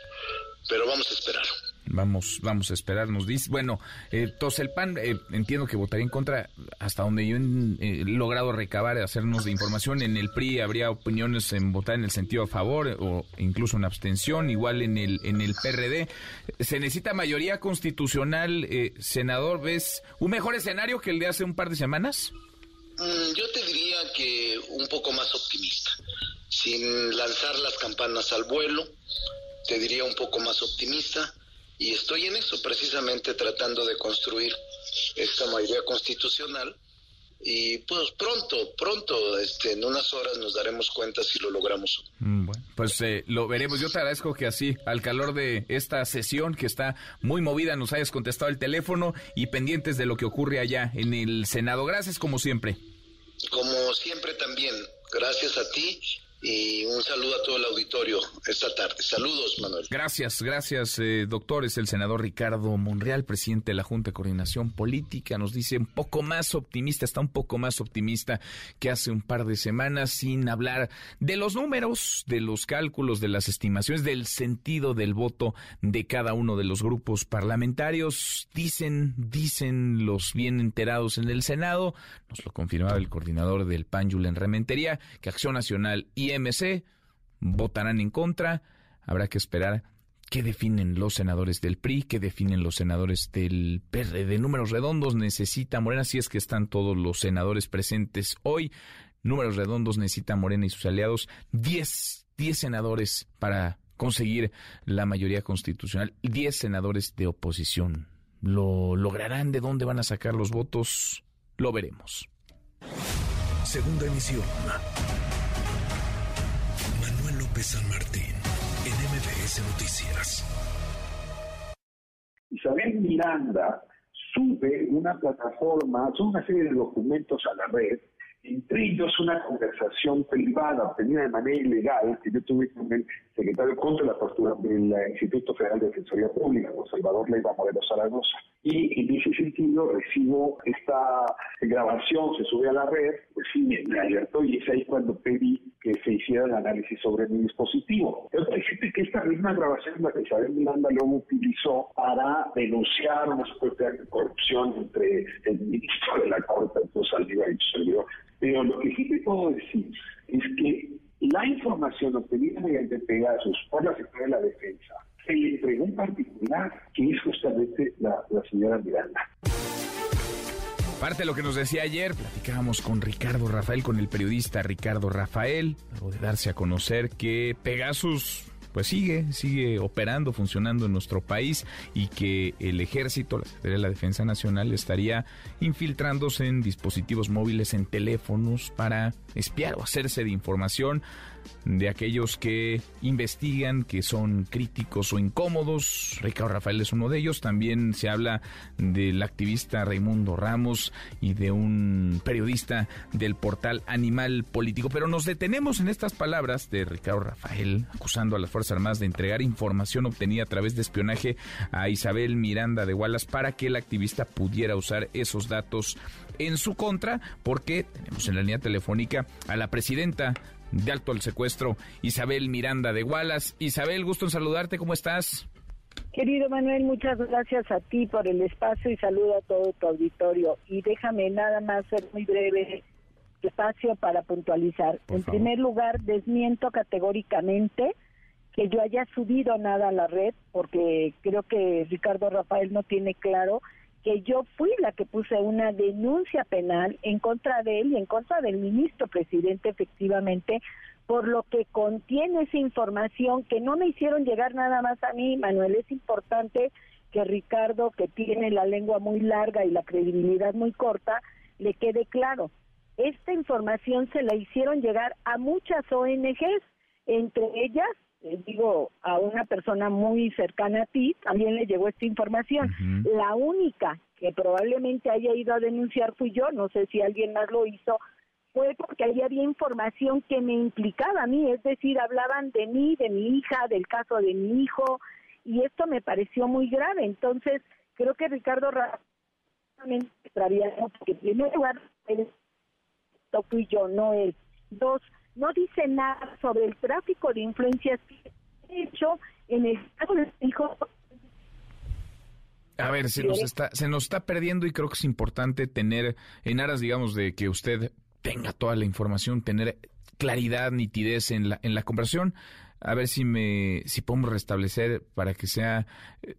Pero vamos a esperar. Vamos, vamos a esperar, nos dice. Bueno, eh, entonces el PAN, eh, entiendo que votaría en contra, hasta donde yo he logrado recabar, hacernos de información. En el PRI habría opiniones en votar en el sentido a favor o incluso en abstención, igual en el, en el PRD. ¿Se necesita mayoría constitucional, eh, senador? ¿Ves un mejor escenario que el de hace un par de semanas? Mm, yo te diría que un poco más optimista, sin lanzar las campanas al vuelo, te diría un poco más optimista y estoy en eso precisamente tratando de construir esta mayoría constitucional y pues pronto, pronto, este, en unas horas nos daremos cuenta si lo logramos. Mm, bueno, pues eh, lo veremos. Yo te agradezco que así, al calor de esta sesión que está muy movida, nos hayas contestado el teléfono y pendientes de lo que ocurre allá en el Senado. Gracias como siempre. Como siempre también, gracias a ti y un saludo a todo el auditorio esta tarde. Saludos, Manuel. Gracias, gracias, eh, doctor. Es el senador Ricardo Monreal, presidente de la Junta de Coordinación Política. Nos dice un poco más optimista, está un poco más optimista que hace un par de semanas, sin hablar de los números, de los cálculos, de las estimaciones, del sentido del voto de cada uno de los grupos parlamentarios. Dicen, dicen los bien enterados en el Senado, nos lo confirmaba el coordinador del PAN, en Rementería, que Acción Nacional y MC votarán en contra. Habrá que esperar qué definen los senadores del PRI, qué definen los senadores del PRD. Números redondos necesita Morena, si es que están todos los senadores presentes hoy. Números redondos necesita Morena y sus aliados. 10, 10 senadores para conseguir la mayoría constitucional. 10 senadores de oposición. ¿Lo lograrán? ¿De dónde van a sacar los votos? Lo veremos. Segunda emisión. San Martín, en MBS Noticias. Isabel Miranda sube una plataforma, son una serie de documentos a la red entre ellos una conversación privada obtenida de manera ilegal que yo tuve con el secretario contra la tortura del Instituto Federal de Defensoría Pública, con Salvador Leiva Moreno Zaragoza. Y en ese sentido recibo esta grabación, se sube a la red, pues sí, me alertó y es ahí cuando pedí que se hiciera el análisis sobre mi dispositivo. Pero decirte que esta misma grabación la que Isabel Miranda luego utilizó para denunciar una supuesta corrupción entre el ministro de la Corte, Arturo Saldívar, y su servidor pero lo que sí te puedo decir es que la información obtenida mediante Pegasus por la Secretaría de la Defensa se le entregó en particular, que es justamente la, la señora Miranda. Parte de lo que nos decía ayer, platicábamos con Ricardo Rafael, con el periodista Ricardo Rafael, luego de darse a conocer que Pegasus pues sigue, sigue operando, funcionando en nuestro país y que el ejército, la de la Defensa Nacional, estaría infiltrándose en dispositivos móviles, en teléfonos para espiar o hacerse de información de aquellos que investigan, que son críticos o incómodos. Ricardo Rafael es uno de ellos. También se habla del activista Raimundo Ramos y de un periodista del portal Animal Político. Pero nos detenemos en estas palabras de Ricardo Rafael, acusando a las Fuerzas Armadas de entregar información obtenida a través de espionaje a Isabel Miranda de Wallace para que el activista pudiera usar esos datos en su contra, porque tenemos en la línea telefónica a la presidenta de alto al secuestro, Isabel Miranda de Wallace. Isabel, gusto en saludarte, ¿cómo estás? Querido Manuel, muchas gracias a ti por el espacio y saludo a todo tu auditorio. Y déjame nada más ser muy breve espacio para puntualizar. en primer lugar, desmiento categóricamente que yo haya subido nada a la red, porque creo que Ricardo Rafael no tiene claro que yo fui la que puse una denuncia penal en contra de él y en contra del ministro presidente efectivamente por lo que contiene esa información que no me hicieron llegar nada más a mí, Manuel, es importante que Ricardo, que tiene la lengua muy larga y la credibilidad muy corta, le quede claro. Esta información se la hicieron llegar a muchas ONGs, entre ellas digo, a una persona muy cercana a ti, también le llegó esta información. La única que probablemente haya ido a denunciar fui yo, no sé si alguien más lo hizo, fue porque ahí había información que me implicaba a mí, es decir, hablaban de mí, de mi hija, del caso de mi hijo, y esto me pareció muy grave. Entonces, creo que Ricardo realmente porque en primer lugar, esto fui yo, no él. Dos, no dice nada sobre el tráfico de influencias que he hecho en el caso de hijo. A ver, se nos está se nos está perdiendo y creo que es importante tener en aras, digamos, de que usted tenga toda la información, tener claridad, nitidez en la en la conversación. A ver si me si podemos restablecer para que sea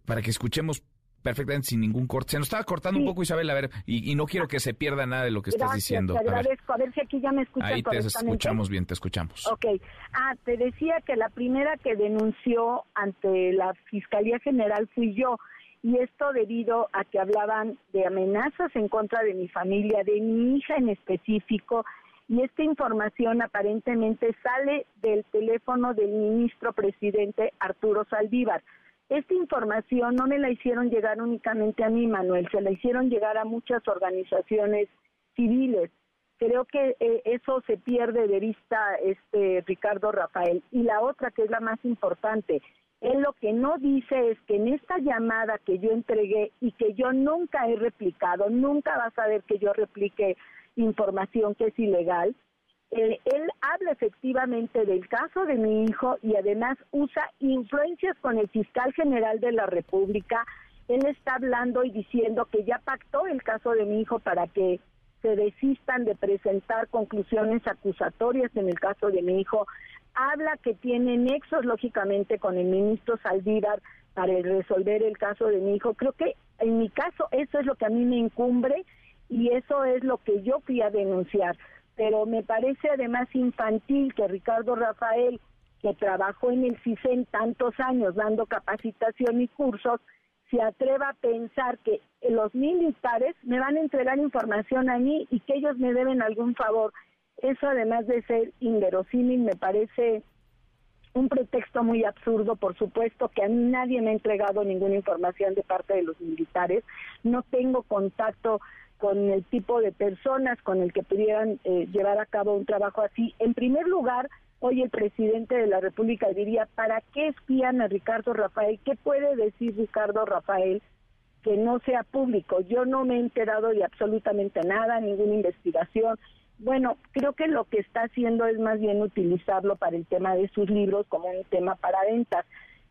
para que escuchemos perfectamente sin ningún corte. Se nos estaba cortando un poco, Isabel, a ver, y, no quiero que se pierda nada de lo que estás diciendo. Te agradezco. A ver. si aquí ya me escuchas Ahí te escuchamos bien, te escuchamos. Ok. Ah, te decía que la primera que denunció ante la Fiscalía General fui yo. Y esto debido a que hablaban de amenazas en contra de mi familia, de mi hija en específico, y esta información aparentemente sale del teléfono del ministro presidente Arturo Saldívar. Esta información no me la hicieron llegar únicamente a mí, Manuel, se la hicieron llegar a muchas organizaciones civiles. Creo que eh, eso se pierde de vista este Ricardo Rafael. Y la otra, que es la más importante, él lo que no dice es que en esta llamada que yo entregué y que yo nunca he replicado, nunca vas a ver que yo replique información que es ilegal, eh, él habla efectivamente del caso de mi hijo y además usa influencias con el fiscal general de la República. Él está hablando y diciendo que ya pactó el caso de mi hijo para que se desistan de presentar conclusiones acusatorias en el caso de mi hijo habla que tiene nexos lógicamente con el ministro Saldívar para resolver el caso de mi hijo. Creo que en mi caso eso es lo que a mí me incumbre y eso es lo que yo fui a denunciar. Pero me parece además infantil que Ricardo Rafael, que trabajó en el CISEN tantos años dando capacitación y cursos, se atreva a pensar que los militares me van a entregar información a mí y que ellos me deben algún favor. Eso además de ser inverosímil me parece un pretexto muy absurdo, por supuesto que a mí nadie me ha entregado ninguna información de parte de los militares, no tengo contacto con el tipo de personas con el que pudieran eh, llevar a cabo un trabajo así. En primer lugar, hoy el presidente de la República diría, ¿para qué espían a Ricardo Rafael? ¿Qué puede decir Ricardo Rafael que no sea público? Yo no me he enterado de absolutamente nada, ninguna investigación, bueno, creo que lo que está haciendo es más bien utilizarlo para el tema de sus libros como un tema para ventas.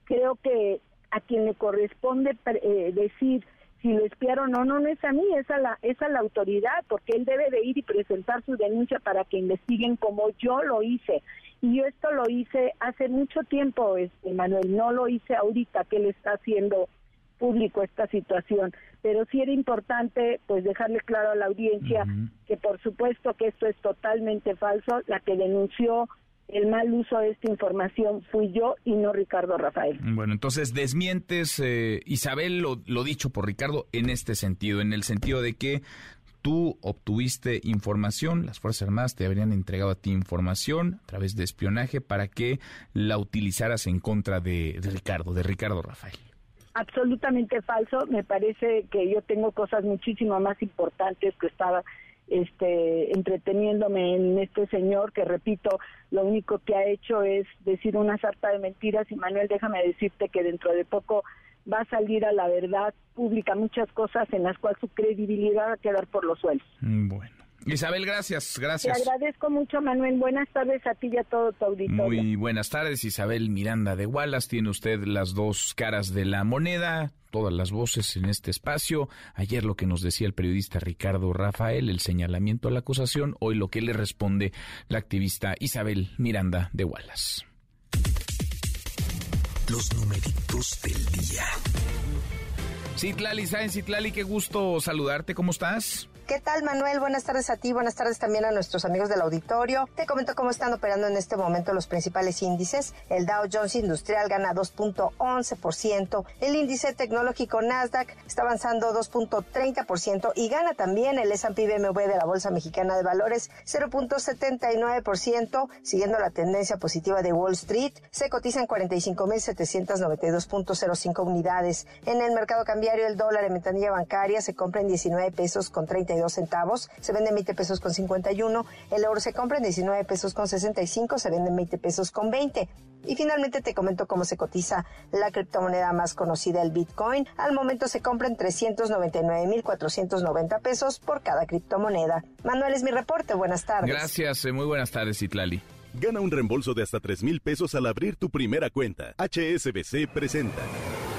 Creo que a quien le corresponde eh, decir si lo espiaron o no, no es a mí, es a, la, es a la autoridad, porque él debe de ir y presentar su denuncia para que investiguen como yo lo hice. Y yo esto lo hice hace mucho tiempo, este, Manuel, no lo hice ahorita que él está haciendo público esta situación, pero sí era importante pues dejarle claro a la audiencia que por supuesto que esto es totalmente falso, la que denunció el mal uso de esta información fui yo y no Ricardo Rafael. Bueno, entonces desmientes, eh, Isabel, lo, lo dicho por Ricardo en este sentido, en el sentido de que tú obtuviste información, las Fuerzas Armadas te habrían entregado a ti información a través de espionaje para que la utilizaras en contra de Ricardo, de Ricardo Rafael absolutamente falso. Me parece que yo tengo cosas muchísimo más importantes que estaba este entreteniéndome en este señor que repito lo único que ha hecho es decir una sarta de mentiras y Manuel déjame decirte que dentro de poco va a salir a la verdad pública muchas cosas en las cuales su credibilidad va a quedar por los suelos. Mm, bueno. Isabel, gracias, gracias. Te agradezco mucho, Manuel. Buenas tardes a ti y a todo tu auditorio. Muy buenas tardes, Isabel Miranda de Wallace. Tiene usted las dos caras de la moneda, todas las voces en este espacio. Ayer lo que nos decía el periodista Ricardo Rafael, el señalamiento a la acusación. Hoy lo que le responde la activista Isabel Miranda de Wallace. Los numeritos del día. Citlali, ¿saben Citlali? Qué gusto saludarte. ¿Cómo estás? ¿Qué tal, Manuel? Buenas tardes a ti, buenas tardes también a nuestros amigos del auditorio. Te comento cómo están operando en este momento los principales índices. El Dow Jones Industrial gana 2.11%, el índice tecnológico Nasdaq está avanzando 2.30% y gana también el S&P BMW de la Bolsa Mexicana de Valores 0.79%, siguiendo la tendencia positiva de Wall Street. Se cotizan 45.792.05 unidades. En el mercado cambiario, el dólar en ventanilla bancaria se compra en 19 pesos con 30 centavos, se vende en 20 pesos con 51, el euro se compra en 19 pesos con 65, se vende en 20 pesos con 20. Y finalmente te comento cómo se cotiza la criptomoneda más conocida, el Bitcoin. Al momento se compra en 399.490 pesos por cada criptomoneda. Manuel es mi reporte, buenas tardes. Gracias, eh, muy buenas tardes, Itlali. Gana un reembolso de hasta 3 mil pesos al abrir tu primera cuenta. HSBC presenta.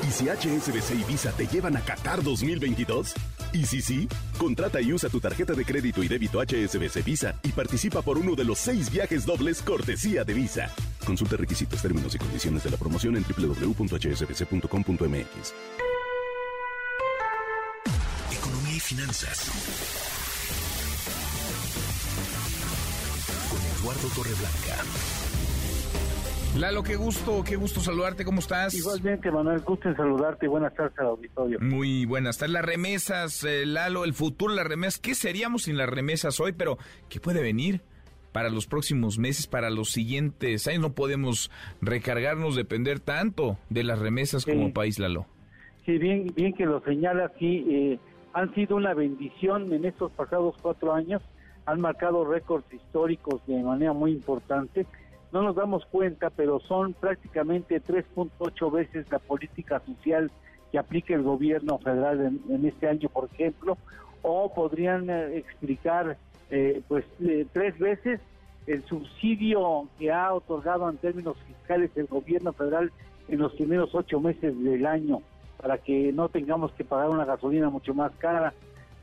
¿Y si HSBC y Visa te llevan a Qatar 2022? ¿Y si sí? Contrata y usa tu tarjeta de crédito y débito HSBC Visa y participa por uno de los seis viajes dobles cortesía de Visa. Consulta requisitos, términos y condiciones de la promoción en www.hsbc.com.mx. Economía y finanzas. Con Eduardo Torreblanca. Lalo, qué gusto, qué gusto saludarte, ¿cómo estás? Igualmente, Manuel, gusto en saludarte y buenas tardes al auditorio. Muy buenas tardes. Las remesas, eh, Lalo, el futuro las remesas, ¿qué seríamos sin las remesas hoy? Pero, ¿qué puede venir? Para los próximos meses, para los siguientes años, no podemos recargarnos, depender tanto de las remesas como país, Lalo. Sí, bien, bien que lo señala, sí, eh, han sido una bendición en estos pasados cuatro años han marcado récords históricos de manera muy importante. No nos damos cuenta, pero son prácticamente 3.8 veces la política social que aplica el gobierno federal en, este año, por ejemplo, o podrían eh, explicar eh, pues eh, tres veces el subsidio que ha otorgado en términos fiscales el gobierno federal en los primeros ocho meses del año para que no tengamos que pagar una gasolina mucho más cara.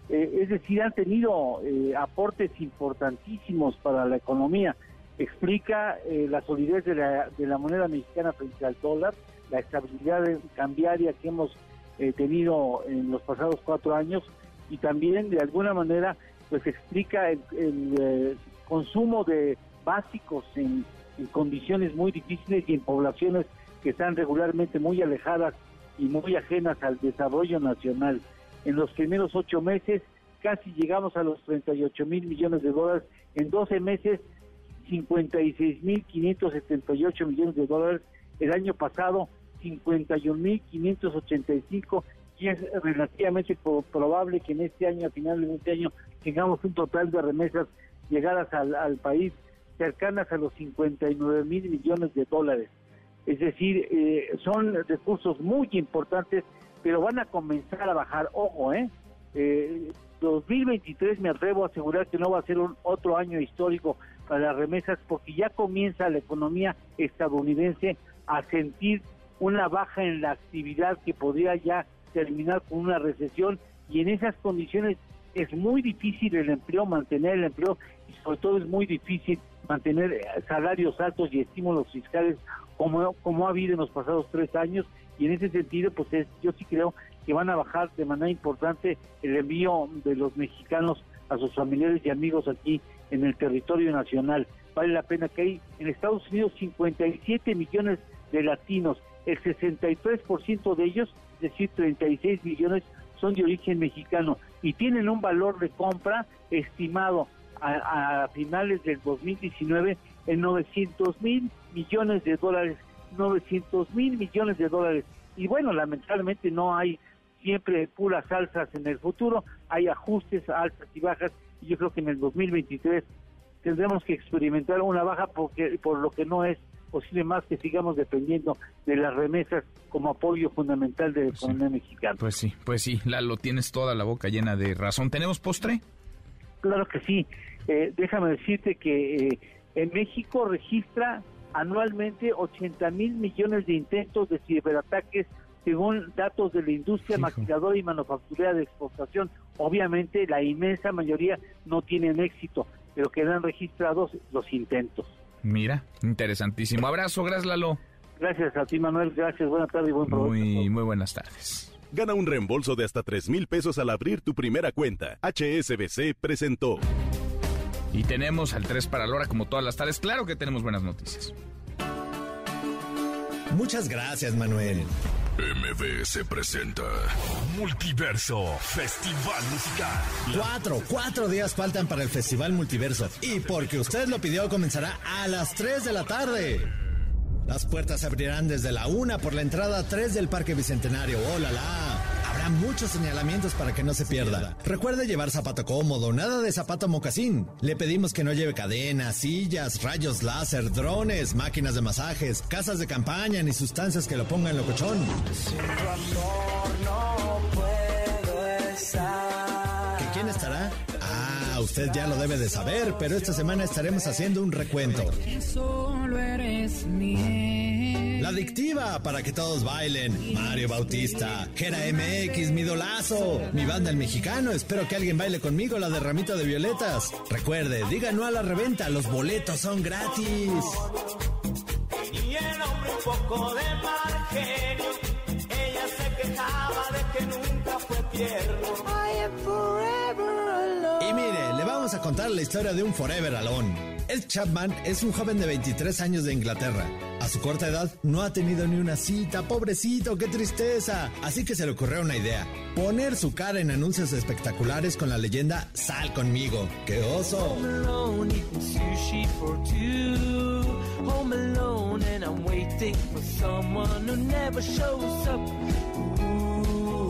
es decir, han tenido aportes importantísimos para la economía. Explica la solidez de la, de la moneda mexicana frente al dólar, la estabilidad cambiaria que hemos eh, tenido en los pasados cuatro años y también de alguna manera pues explica el, eh, consumo de básicos en, condiciones muy difíciles y en poblaciones que están regularmente muy alejadas y muy ajenas al desarrollo nacional. En los primeros ocho meses casi llegamos a los 38 mil millones de dólares, en 12 meses 56 mil 578 millones de dólares, el año pasado 51.585 y es relativamente probable que en este año, a finales de este año, tengamos un total de remesas llegadas al, país cercanas a los 59 mil millones de dólares. Es decir, eh, son recursos muy importantes, pero van a comenzar a bajar. Ojo, ¿eh? eh 2023 me atrevo a asegurar que no va a ser un otro año histórico para las remesas porque ya comienza la economía estadounidense a sentir una baja en la actividad que podría ya terminar con una recesión. Y en esas condiciones es muy difícil el empleo, mantener el empleo y sobre todo es muy difícil mantener eh, salarios altos y estímulos fiscales como, como ha habido en los pasados tres años. Y en ese sentido pues es, yo sí creo que van a bajar de manera importante el envío de los mexicanos a sus familiares y amigos aquí en el territorio nacional. Vale la pena que hay en Estados Unidos 57 millones de latinos el 63% de ellos, es decir, 36 millones, son de origen mexicano y tienen un valor de compra estimado a, finales del 2019 en 900 mil millones de dólares, 900 mil millones de dólares. Y bueno, lamentablemente no hay siempre puras alzas en el futuro, hay ajustes, altas y bajas, y yo creo que en el 2023 tendremos que experimentar una baja porque por lo que no es posible más que sigamos dependiendo de las remesas como apoyo fundamental de la pues economía mexicana. Pues sí, pues sí, Lalo, tienes toda la boca llena de razón. ¿Tenemos postre? Claro que sí. Eh, déjame decirte que eh, en México registra anualmente 80 mil millones de intentos de ciberataques según datos de la industria maquiladora y manufacturera de exportación. Obviamente la inmensa mayoría no tienen éxito, pero quedan registrados los intentos. Mira, interesantísimo. Abrazo, gracias Lalo. Gracias a ti Manuel, gracias, buenas tardes y buen provecho. Muy, muy buenas tardes. Gana un reembolso de hasta 3 mil pesos al abrir tu primera cuenta. HSBC presentó. Y tenemos al 3 para Lora como todas las tardes. Claro que tenemos buenas noticias. Muchas gracias, Manuel. MBS presenta Multiverso Festival Musical. Cuatro, cuatro días faltan para el Festival Multiverso. Y porque usted lo pidió, comenzará a las 3 de la tarde. Las puertas se abrirán desde la una por la entrada 3 del Parque Bicentenario. ¡Oh, la, la! Habrá muchos señalamientos para que no se pierda. Recuerde llevar zapato cómodo, nada de zapato mocasín. Le pedimos que no lleve cadenas, sillas, rayos láser, drones, máquinas de masajes, casas de campaña ni sustancias que lo pongan locochón. ¿Que quién estará? Ah, usted ya lo debe de saber, pero esta semana estaremos haciendo un recuento. La adictiva para que todos bailen. Mario Bautista, Gera MX, mi dolazo, mi banda el mexicano. Espero que alguien baile conmigo la de ramito de violetas. Recuerde, diga no a la reventa, los boletos son gratis. Y el hombre un poco de se quejaba de que nunca fue tierno. Y mire, le vamos a contar la historia de un Forever Alone. Ed Chapman es un joven de 23 años de Inglaterra. A su corta edad no ha tenido ni una cita, pobrecito, qué tristeza. Así que se le ocurrió una idea, poner su cara en anuncios espectaculares con la leyenda Sal conmigo. ¡Qué oso!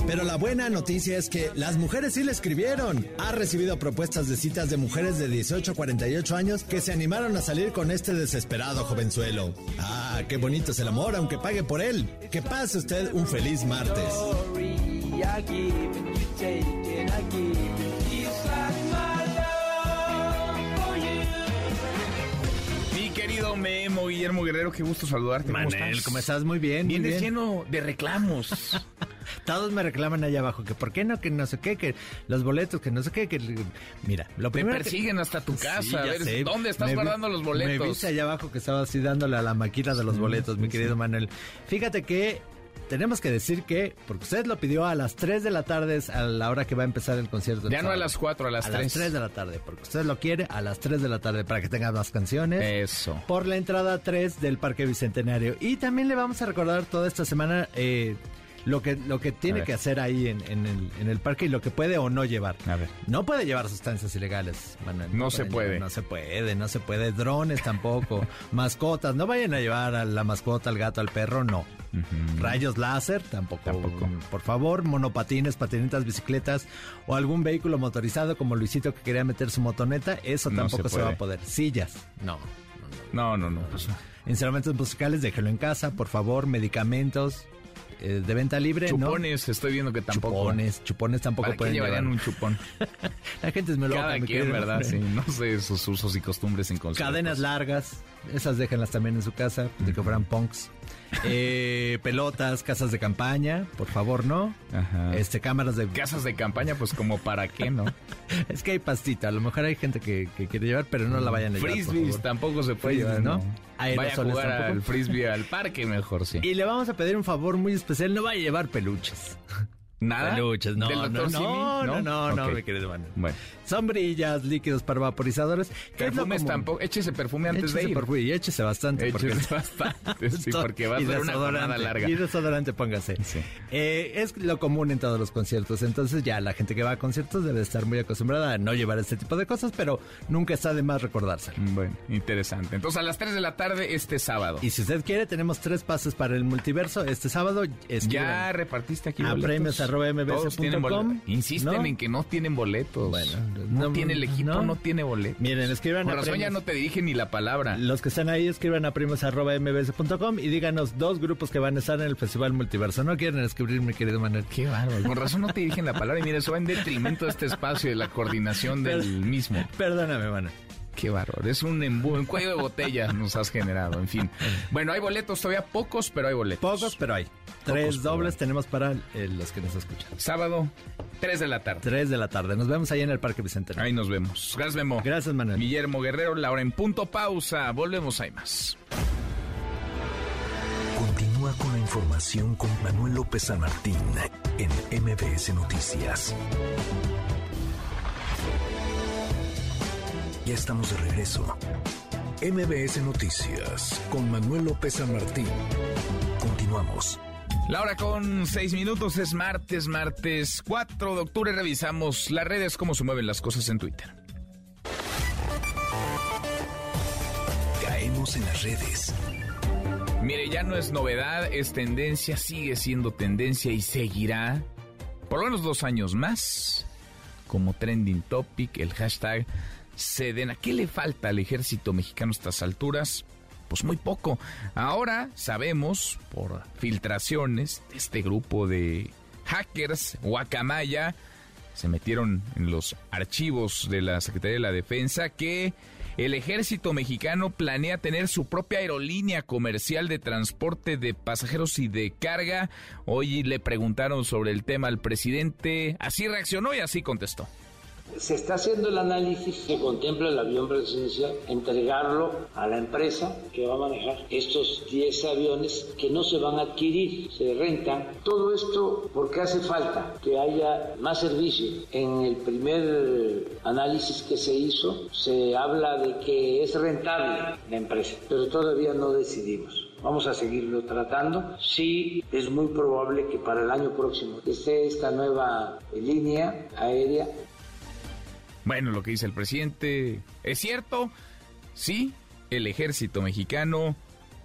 Pero la buena noticia es que las mujeres sí le escribieron. Ha recibido propuestas de citas de mujeres de 18 a 48 años que se animaron a salir con este desesperado jovenzuelo. Ah, qué bonito es el amor, aunque pague por él. Que pase usted un feliz martes. Mi querido Memo, Guillermo Guerrero, qué gusto saludarte. ¿Cómo Manel, estás? ¿cómo estás? Muy bien, muy Vienes bien. lleno de reclamos. Todos me reclaman allá abajo que por qué no, que no sé qué, que los boletos, que no sé qué, que mira, lo Te primero que- persiguen hasta tu Sí, casa. a ya ver, sé. ¿dónde estás Me vi- guardando los boletos? Me viste allá abajo que estaba así dándole a la maquila de los boletos, mi querido Manuel. Fíjate que tenemos que decir que, porque usted lo pidió a las 3 de la tarde, es a la hora que va a empezar el concierto. Ya no a las 4, a las a 3. las 3 de la tarde, porque usted lo quiere a las 3 de la tarde para que tenga más canciones. Eso. Por la entrada 3 del Parque Bicentenario. Y también le vamos a recordar toda esta semana eh, lo que, lo que tiene que hacer ahí en, en el, en el parque y lo que puede o no llevar. A ver. No puede llevar sustancias ilegales, Manuel. No se pueden puede. llevar, no se puede, no se puede. Drones tampoco. mascotas, no vayan a llevar a la mascota, al gato, al perro, no. Rayos láser, tampoco. Tampoco. Por favor, monopatines, patinetas, bicicletas o algún vehículo motorizado como Luisito que quería meter su motoneta, eso No tampoco se se, va a poder. Sillas, no. No, no, no. pues, Instrumentos musicales, déjelo en casa, por favor. Medicamentos eh, de venta libre, ¿no? chupones, estoy viendo que tampoco. Chupones, chupones tampoco ¿Para qué pueden llevarían llevar. un chupón? La gente es muy loca, Cada mi quien, ¿verdad? Sí, no sé sus usos y costumbres en. Cadenas largas, esas déjenlas también en su casa, de que fueran punks. Eh, pelotas, casas de campaña, por favor, ¿no? Ajá. Este, cámaras de... Casas de campaña, pues como para qué, ¿no? Es que hay pastita, a lo mejor hay gente que, que quiere llevar, pero no la vayan a llevar, Frisbees tampoco se puede Frisbees, llevar, ¿no? ¿no? Vaya a jugar tampoco. al frisbee al parque mejor, sí. Y le vamos a pedir un favor muy especial, no vaya a llevar peluches. ¿Nada? Peluches, no, ¿Del no, no, no, no, no, Ok. mi querido Manuel. Bueno. Sombrillas, líquidos para vaporizadores. ¿Qué es lo Perfumes tampoco. Échese perfume antes Échese de ir. perfume y échese bastante. porque- Échese bastante, sí, porque va a ser una jornada larga. Y desodorante, póngase. Sí. Eh, es lo común en todos los conciertos. Entonces, ya la gente que va a conciertos debe estar muy acostumbrada a no llevar este tipo de cosas, pero nunca está de más recordárselo. Bueno, interesante. Entonces, a las 3 de la tarde este sábado. Y si usted quiere, tenemos tres pases para el multiverso. Este sábado, Ya repartiste aquí a boletos. premios arroba mbs Todos tienen punto com, boletos. Insisten ¿no? en que no tienen boletos. Bueno, no, no, tiene el equipo, no, no. tiene boletos. Miren, escriban Por a razón ya no te dije ni la palabra. Los que están ahí escriban a primos.mbs.com y díganos dos grupos que van a estar en el Festival Multiverso. No quieren escribir, mi querido Manuel. Qué bárbaro. Con razón no te dije la palabra. Y mira, eso va en detrimento de este espacio y de la coordinación del mismo. Perdóname, Manuel. Qué bárbaro. Es un, embu- un cuello de botella nos has generado. En fin. Bueno, hay boletos todavía pocos, pero hay boletos. Pocos, pero hay. Tres dobles hay. tenemos para eh, los que nos escuchan. Sábado, 3 de la tarde. Tres de la tarde. Nos vemos ahí en el Parque Bicentenario. Ahí nos vemos. Gracias, Memo. Gracias, Manuel. Guillermo Guerrero, Laura en punto pausa. Volvemos, hay más. Continúa con la información con Manuel López San Martín en MBS Noticias. Ya estamos de regreso. MBS Noticias con Manuel López San Martín. Continuamos. La hora con seis minutos es martes, martes 4 de octubre. Revisamos las redes, cómo se mueven las cosas en Twitter. Caemos en las redes. Mire, ya no es novedad, es tendencia, sigue siendo tendencia y seguirá por lo menos dos años más como trending topic, el hashtag Sedena. ¿Qué le falta al ejército mexicano a estas alturas? Pues muy poco. Ahora sabemos por filtraciones de este grupo de hackers, Guacamaya, se metieron en los archivos de la Secretaría de la Defensa que el ejército mexicano planea tener su propia aerolínea comercial de transporte de pasajeros y de carga. Hoy le preguntaron sobre el tema al presidente, así reaccionó y así contestó. Se está haciendo el análisis que contempla el avión presidencial, entregarlo a la empresa que va a manejar estos 10 aviones que no se van a adquirir, se rentan. Todo esto porque hace falta que haya más servicio. En el primer análisis que se hizo se habla de que es rentable la empresa, pero todavía no decidimos. Vamos a seguirlo tratando. Sí, es muy probable que para el año próximo esté esta nueva línea aérea Bueno, lo que dice el presidente es cierto. Sí, el ejército mexicano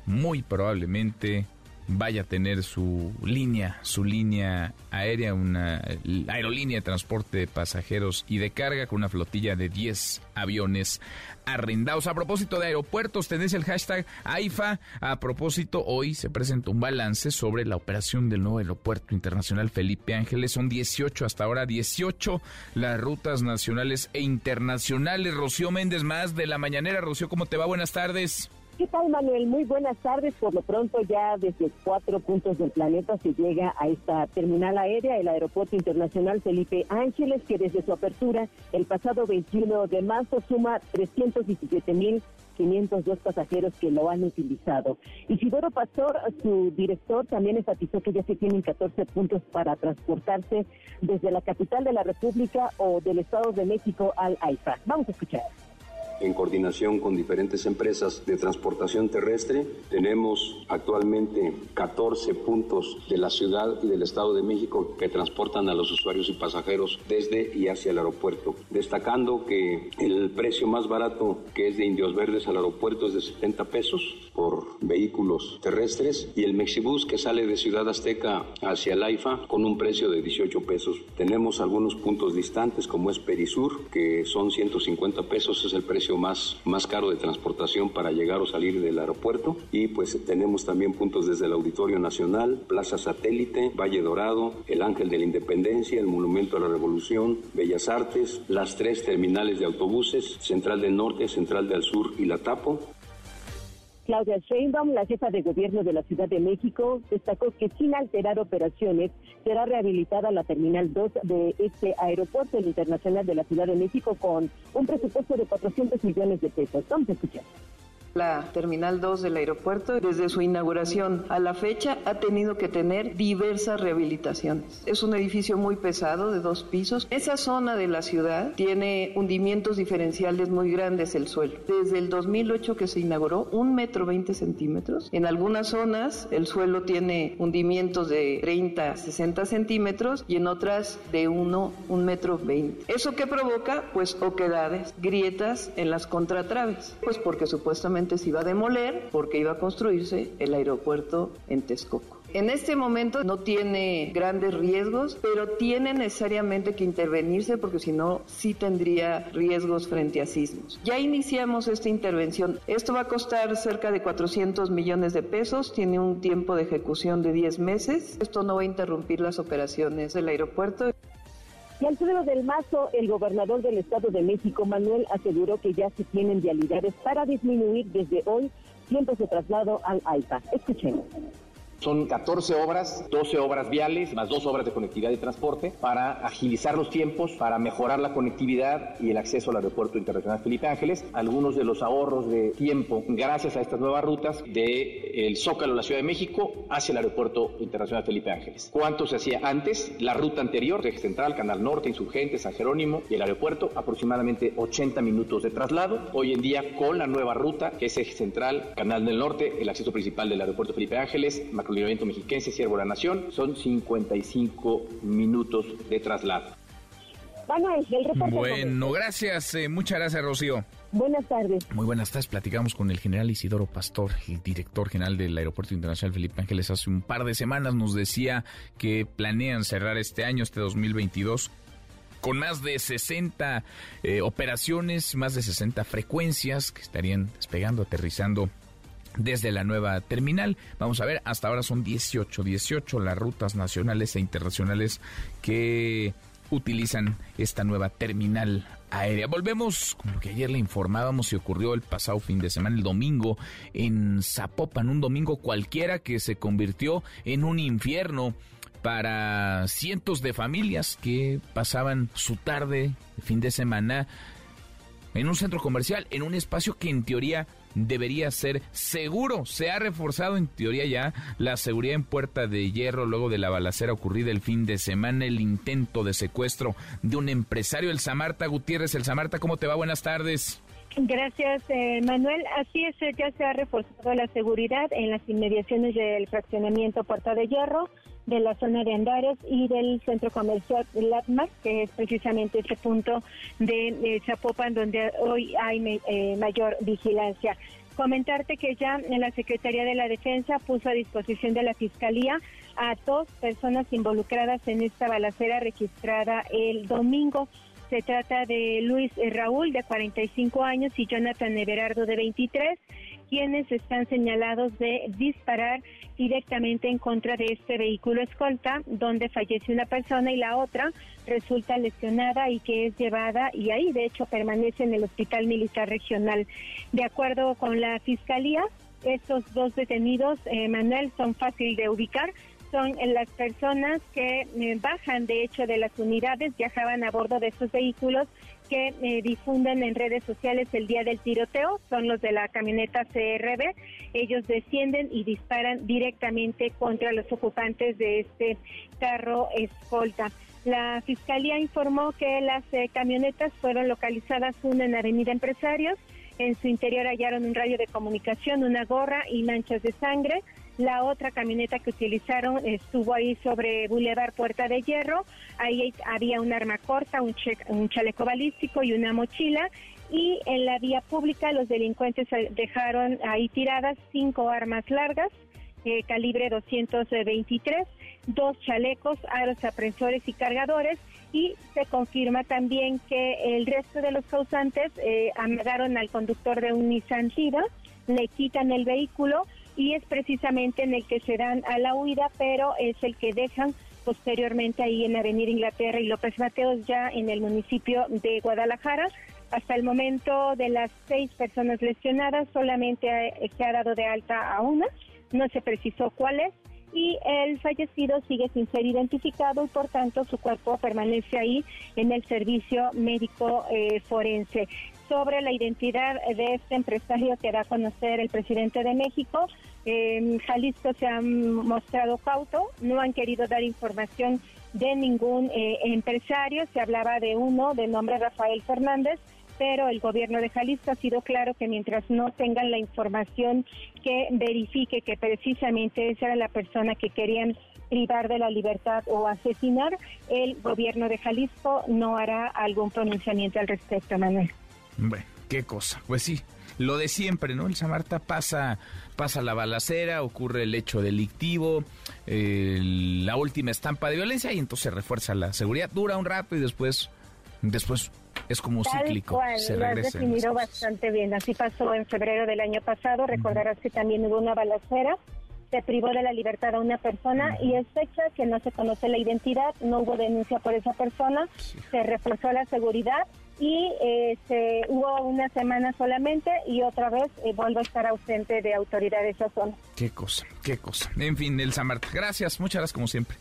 muy probablemente vaya a tener su línea, su línea aérea, una aerolínea de transporte de pasajeros y de carga con una flotilla de 10 aviones arrendados. A propósito de aeropuertos, tenés el hashtag AIFA. A propósito, hoy se presenta un balance sobre la operación del nuevo aeropuerto internacional Felipe Ángeles. Son 18 hasta ahora, 18 las rutas nacionales e internacionales. Rocío Méndez, más de la mañanera. Rocío, ¿cómo te va? Buenas tardes. ¿Qué tal, Manuel? Muy buenas tardes. Por lo pronto, ya desde cuatro puntos del planeta se llega a esta terminal aérea, el Aeropuerto Internacional Felipe Ángeles, que desde su apertura el pasado 21 de marzo suma 317.502 pasajeros que lo han utilizado. Isidoro Pastor, su director, también enfatizó que ya se tienen 14 puntos para transportarse desde la capital de la República o del Estado de México al AIFA. Vamos a escuchar en coordinación con diferentes empresas de transportación terrestre. Tenemos actualmente 14 puntos de la ciudad y del Estado de México que transportan a los usuarios y pasajeros desde y hacia el aeropuerto. Destacando que el precio más barato que es de Indios Verdes al aeropuerto es de 70 pesos por vehículos terrestres y el Mexibus que sale de Ciudad Azteca hacia el AIFA con un precio de 18 pesos. Tenemos algunos puntos distantes como es Perisur que son 150 pesos, es el precio más, más caro de transportación para llegar o salir del aeropuerto. Y pues tenemos también puntos desde el Auditorio Nacional, Plaza Satélite, Valle Dorado, el Ángel de la Independencia, el Monumento a la Revolución, Bellas Artes, las tres terminales de autobuses, Central del Norte, Central del Sur y La Tapo. Claudia Sheinbaum, la jefa de gobierno de la Ciudad de México, destacó que sin alterar operaciones será rehabilitada la Terminal 2 de este aeropuerto internacional de la Ciudad de México con un presupuesto de 400 millones de pesos. Vamos a escuchar. La Terminal 2 del aeropuerto, desde su inauguración a la fecha, ha tenido que tener diversas rehabilitaciones. Es un edificio muy pesado, de dos pisos. Esa zona de la ciudad tiene hundimientos diferenciales muy grandes el suelo. Desde el 2008 que se inauguró, un metro 20 centímetros. En algunas zonas el suelo tiene hundimientos de 30, 60 centímetros y en otras de 1, un metro 20. ¿Eso qué provoca? Pues oquedades, grietas en las contratraves. Pues porque supuestamente se iba a demoler porque iba a construirse el aeropuerto en Texcoco. En este momento no tiene grandes riesgos, pero tiene necesariamente que intervenirse porque si no, sí tendría riesgos frente a sismos. Ya iniciamos esta intervención. Esto va a costar cerca de 400 millones de pesos, tiene un tiempo de ejecución de 10 meses. Esto no va a interrumpir las operaciones del aeropuerto. Y Alfredo del Mazo, el gobernador del Estado de México, Manuel, aseguró que ya se tienen vialidades para disminuir desde hoy tiempos de traslado al AIPA. Escuchemos. Son 14 obras, 12 obras viales, más dos obras de conectividad y transporte para agilizar los tiempos, para mejorar la conectividad y el acceso al Aeropuerto Internacional Felipe Ángeles. Algunos de los ahorros de tiempo gracias a estas nuevas rutas de el Zócalo, la Ciudad de México, hacia el Aeropuerto Internacional Felipe Ángeles. ¿Cuánto se hacía antes? La ruta anterior, Eje Central, Canal Norte, Insurgente, San Jerónimo y el aeropuerto, aproximadamente 80 minutos de traslado. Hoy en día, con la nueva ruta, que es Eje Central, Canal del Norte, el acceso principal del Aeropuerto Felipe Ángeles, Libramiento Mexiquense, Siervo de la Nación, son 55 minutos de traslado. Bueno, gracias, eh, muchas gracias, Rocío. Buenas tardes. Muy buenas tardes. Platicamos con el general Isidoro Pastor, el director general del Aeropuerto Internacional Felipe Ángeles. Hace un par de semanas nos decía que planean cerrar este año, este 2022, con más de 60 eh, operaciones, más de 60 frecuencias que estarían despegando, aterrizando desde la nueva terminal. Vamos a ver, hasta ahora son 18, 18 las rutas nacionales e internacionales que utilizan esta nueva terminal aérea. Volvemos con lo que ayer le informábamos y ocurrió el pasado fin de semana, el domingo, en Zapopan, un domingo cualquiera que se convirtió en un infierno para cientos de familias que pasaban su tarde, fin de semana, en un centro comercial, en un espacio que en teoría debería ser seguro. Se ha reforzado en teoría ya la seguridad en Puerta de Hierro luego de la balacera ocurrida el fin de semana, el intento de secuestro de un empresario, el Samarta Gutiérrez. El Samarta, ¿cómo te va? Buenas tardes. Gracias, eh, Manuel. Así es, ya se ha reforzado la seguridad en las inmediaciones del fraccionamiento Puerta de Hierro de la zona de Andares y del centro comercial Latmar, que es precisamente ese punto de Zapopan donde hoy hay eh, mayor vigilancia. Comentarte que ya en la Secretaría de la Defensa puso a disposición de la Fiscalía a dos personas involucradas en esta balacera registrada el domingo. Se trata de Luis Raúl, de 45 años, y Jonathan Everardo, de 23 quienes están señalados de disparar directamente en contra de este vehículo escolta, donde fallece una persona y la otra resulta lesionada y que es llevada y ahí de hecho permanece en el Hospital Militar Regional. De acuerdo con la Fiscalía, estos dos detenidos, eh, Manuel, son fácil de ubicar, son las personas que eh, bajan de hecho de las unidades, viajaban a bordo de estos vehículos que eh, difunden en redes sociales el día del tiroteo, son los de la camioneta CRB. Ellos descienden y disparan directamente contra los ocupantes de este carro escolta. La fiscalía informó que las eh, camionetas fueron localizadas una en Avenida Empresarios. En su interior hallaron un radio de comunicación, una gorra y manchas de sangre. La otra camioneta que utilizaron estuvo ahí sobre Boulevard Puerta de Hierro. Ahí había un arma corta, un, chaleco balístico y una mochila. Y en la vía pública los delincuentes dejaron ahí tiradas cinco armas largas, eh, calibre 223, dos chalecos, aros apresores y cargadores. Y se confirma también que el resto de los causantes eh, al conductor de un Nissan le quitan el vehículo y es precisamente en el que se dan a la huida, pero es el que dejan posteriormente ahí en Avenida Inglaterra y López Mateos ya en el municipio de Guadalajara. Hasta el momento de las seis personas lesionadas solamente se ha dado de alta a una, no se precisó cuál es y el fallecido sigue sin ser identificado y por tanto su cuerpo permanece ahí en el servicio médico eh, forense sobre la identidad de este empresario que da a conocer el presidente de México. Jalisco se han mostrado cauto, no han querido dar información de ningún eh, empresario. Se hablaba de uno de nombre Rafael Fernández, pero el gobierno de Jalisco ha sido claro que mientras no tengan la información que verifique que precisamente esa era la persona que querían privar de la libertad o asesinar, el gobierno de Jalisco no hará algún pronunciamiento al respecto, Manuel. Bueno, qué cosa. Pues sí, lo de siempre, ¿no? El Samarta pasa, pasa la balacera, ocurre el hecho delictivo, la última estampa de violencia y entonces refuerza la seguridad. Dura un rato y después, después es como cíclico. se lo has definido bastante bien. Así pasó en febrero del año pasado. Recordarás que también hubo una balacera. Se privó de la libertad a una persona y es fecha que no se conoce la identidad, no hubo denuncia por esa persona, se reforzó la seguridad y este, hubo una semana solamente y otra vez eh, vuelve a estar ausente de autoridad de esa zona. Qué cosa, qué cosa. En fin, el Samart, gracias, muchas gracias como siempre.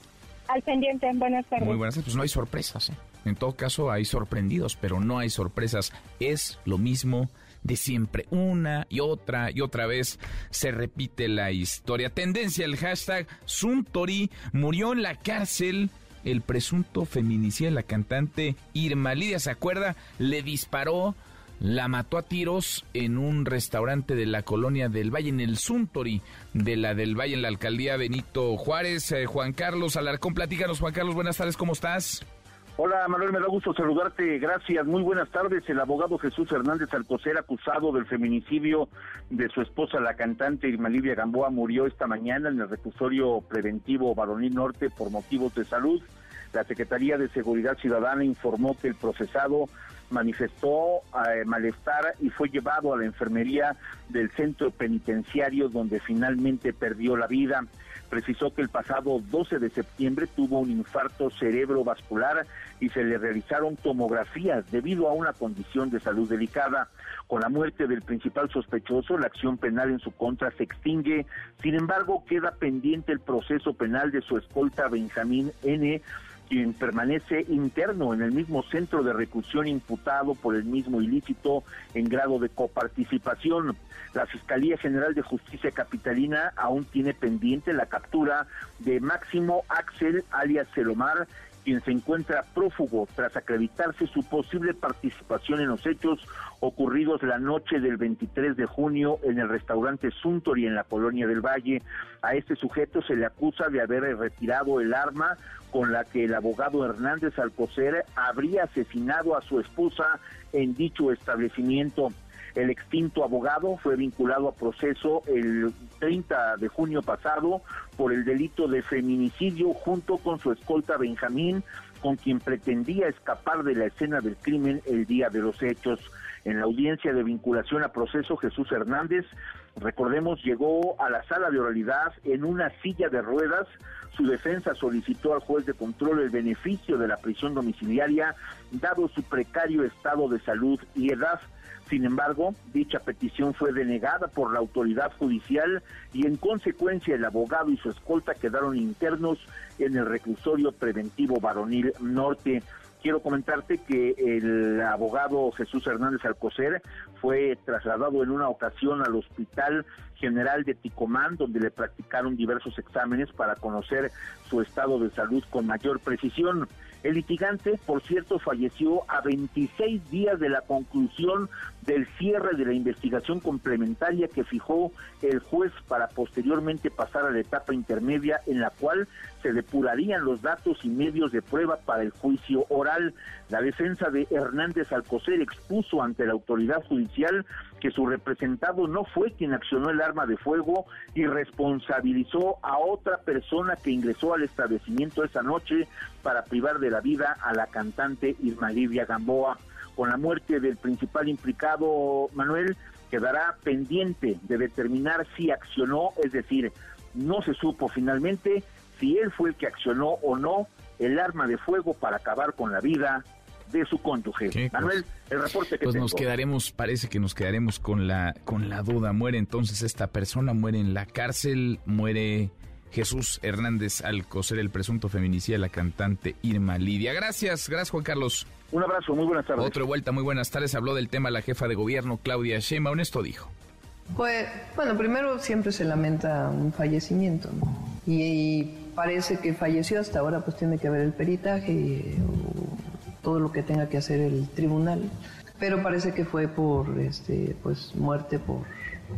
Al pendiente, buenas tardes. Muy buenas tardes, pues no hay sorpresas. ¿eh? En todo caso hay sorprendidos, pero no hay sorpresas. Es lo mismo de siempre. Una y otra y otra vez se repite la historia. Tendencia, el hashtag Suntori murió en la cárcel el presunto feminicida la cantante Irma Lidia, ¿se acuerda? Le disparó, la mató a tiros en un restaurante de la colonia del Valle, en el Suntory de la del Valle, en la alcaldía Benito Juárez. Eh, Juan Carlos Alarcón, platícanos, Juan Carlos, buenas tardes, ¿cómo estás? Hola Manuel, me da gusto saludarte, gracias, muy buenas tardes. El abogado Jesús Hernández Alcocer, acusado del feminicidio de su esposa, la cantante Irma Livia Gamboa, murió esta mañana en el reclusorio preventivo Baroní Norte por motivos de salud. La Secretaría de Seguridad Ciudadana informó que el procesado manifestó eh, malestar y fue llevado a la enfermería del centro penitenciario donde finalmente perdió la vida. Precisó que el pasado 12 de septiembre tuvo un infarto cerebrovascular y se le realizaron tomografías debido a una condición de salud delicada. Con la muerte del principal sospechoso, la acción penal en su contra se extingue. Sin embargo, queda pendiente el proceso penal de su escolta Benjamín N quien permanece interno en el mismo centro de reclusión imputado por el mismo ilícito en grado de coparticipación. La Fiscalía General de Justicia Capitalina aún tiene pendiente la captura de Máximo Axel alias Celomar, quien se encuentra prófugo tras acreditarse su posible participación en los hechos ocurridos la noche del 23 de junio en el restaurante Suntory en la colonia del Valle. A este sujeto se le acusa de haber retirado el arma con la que el abogado Hernández Alcocer habría asesinado a su esposa en dicho establecimiento. El extinto abogado fue vinculado a proceso el 30 de junio pasado por el delito de feminicidio junto con su escolta Benjamín, con quien pretendía escapar de la escena del crimen el día de los hechos. En la audiencia de vinculación a proceso, Jesús Hernández, recordemos, llegó a la sala de oralidad en una silla de ruedas. Su defensa solicitó al juez de control el beneficio de la prisión domiciliaria, dado su precario estado de salud y edad. Sin embargo, dicha petición fue denegada por la autoridad judicial y en consecuencia el abogado y su escolta quedaron internos en el reclusorio preventivo varonil norte. Quiero comentarte que el abogado Jesús Hernández Alcocer fue trasladado en una ocasión al Hospital General de Ticomán, donde le practicaron diversos exámenes para conocer su estado de salud con mayor precisión. El litigante, por cierto, falleció a 26 días de la conclusión del cierre de la investigación complementaria que fijó el juez para posteriormente pasar a la etapa intermedia en la cual se depurarían los datos y medios de prueba para el juicio oral. La defensa de Hernández Alcocer expuso ante la autoridad judicial que su representado no fue quien accionó el arma de fuego y responsabilizó a otra persona que ingresó al establecimiento esa noche para privar de la vida a la cantante Irma Livia Gamboa. Con la muerte del principal implicado, Manuel, quedará pendiente de determinar si accionó, es decir, no se supo finalmente si él fue el que accionó o no el arma de fuego para acabar con la vida de su cónyuge. Manuel, el reporte que Pues nos quedaremos, parece que nos quedaremos con la con la duda. Muere entonces esta persona, muere en la cárcel, muere Jesús Hernández Alcocer, el presunto feminicida de la cantante Irma Lidia. Gracias, gracias Juan Carlos. Un abrazo, muy buenas tardes. Otra vuelta, muy buenas tardes. Habló del tema la jefa de gobierno, Claudia Sheinbaum. Esto dijo. Pues, bueno, primero siempre se lamenta un fallecimiento, ¿no? y, parece que falleció hasta ahora, pues tiene que haber el peritaje o todo lo que tenga que hacer el tribunal. Pero parece que fue por, este, pues, muerte por,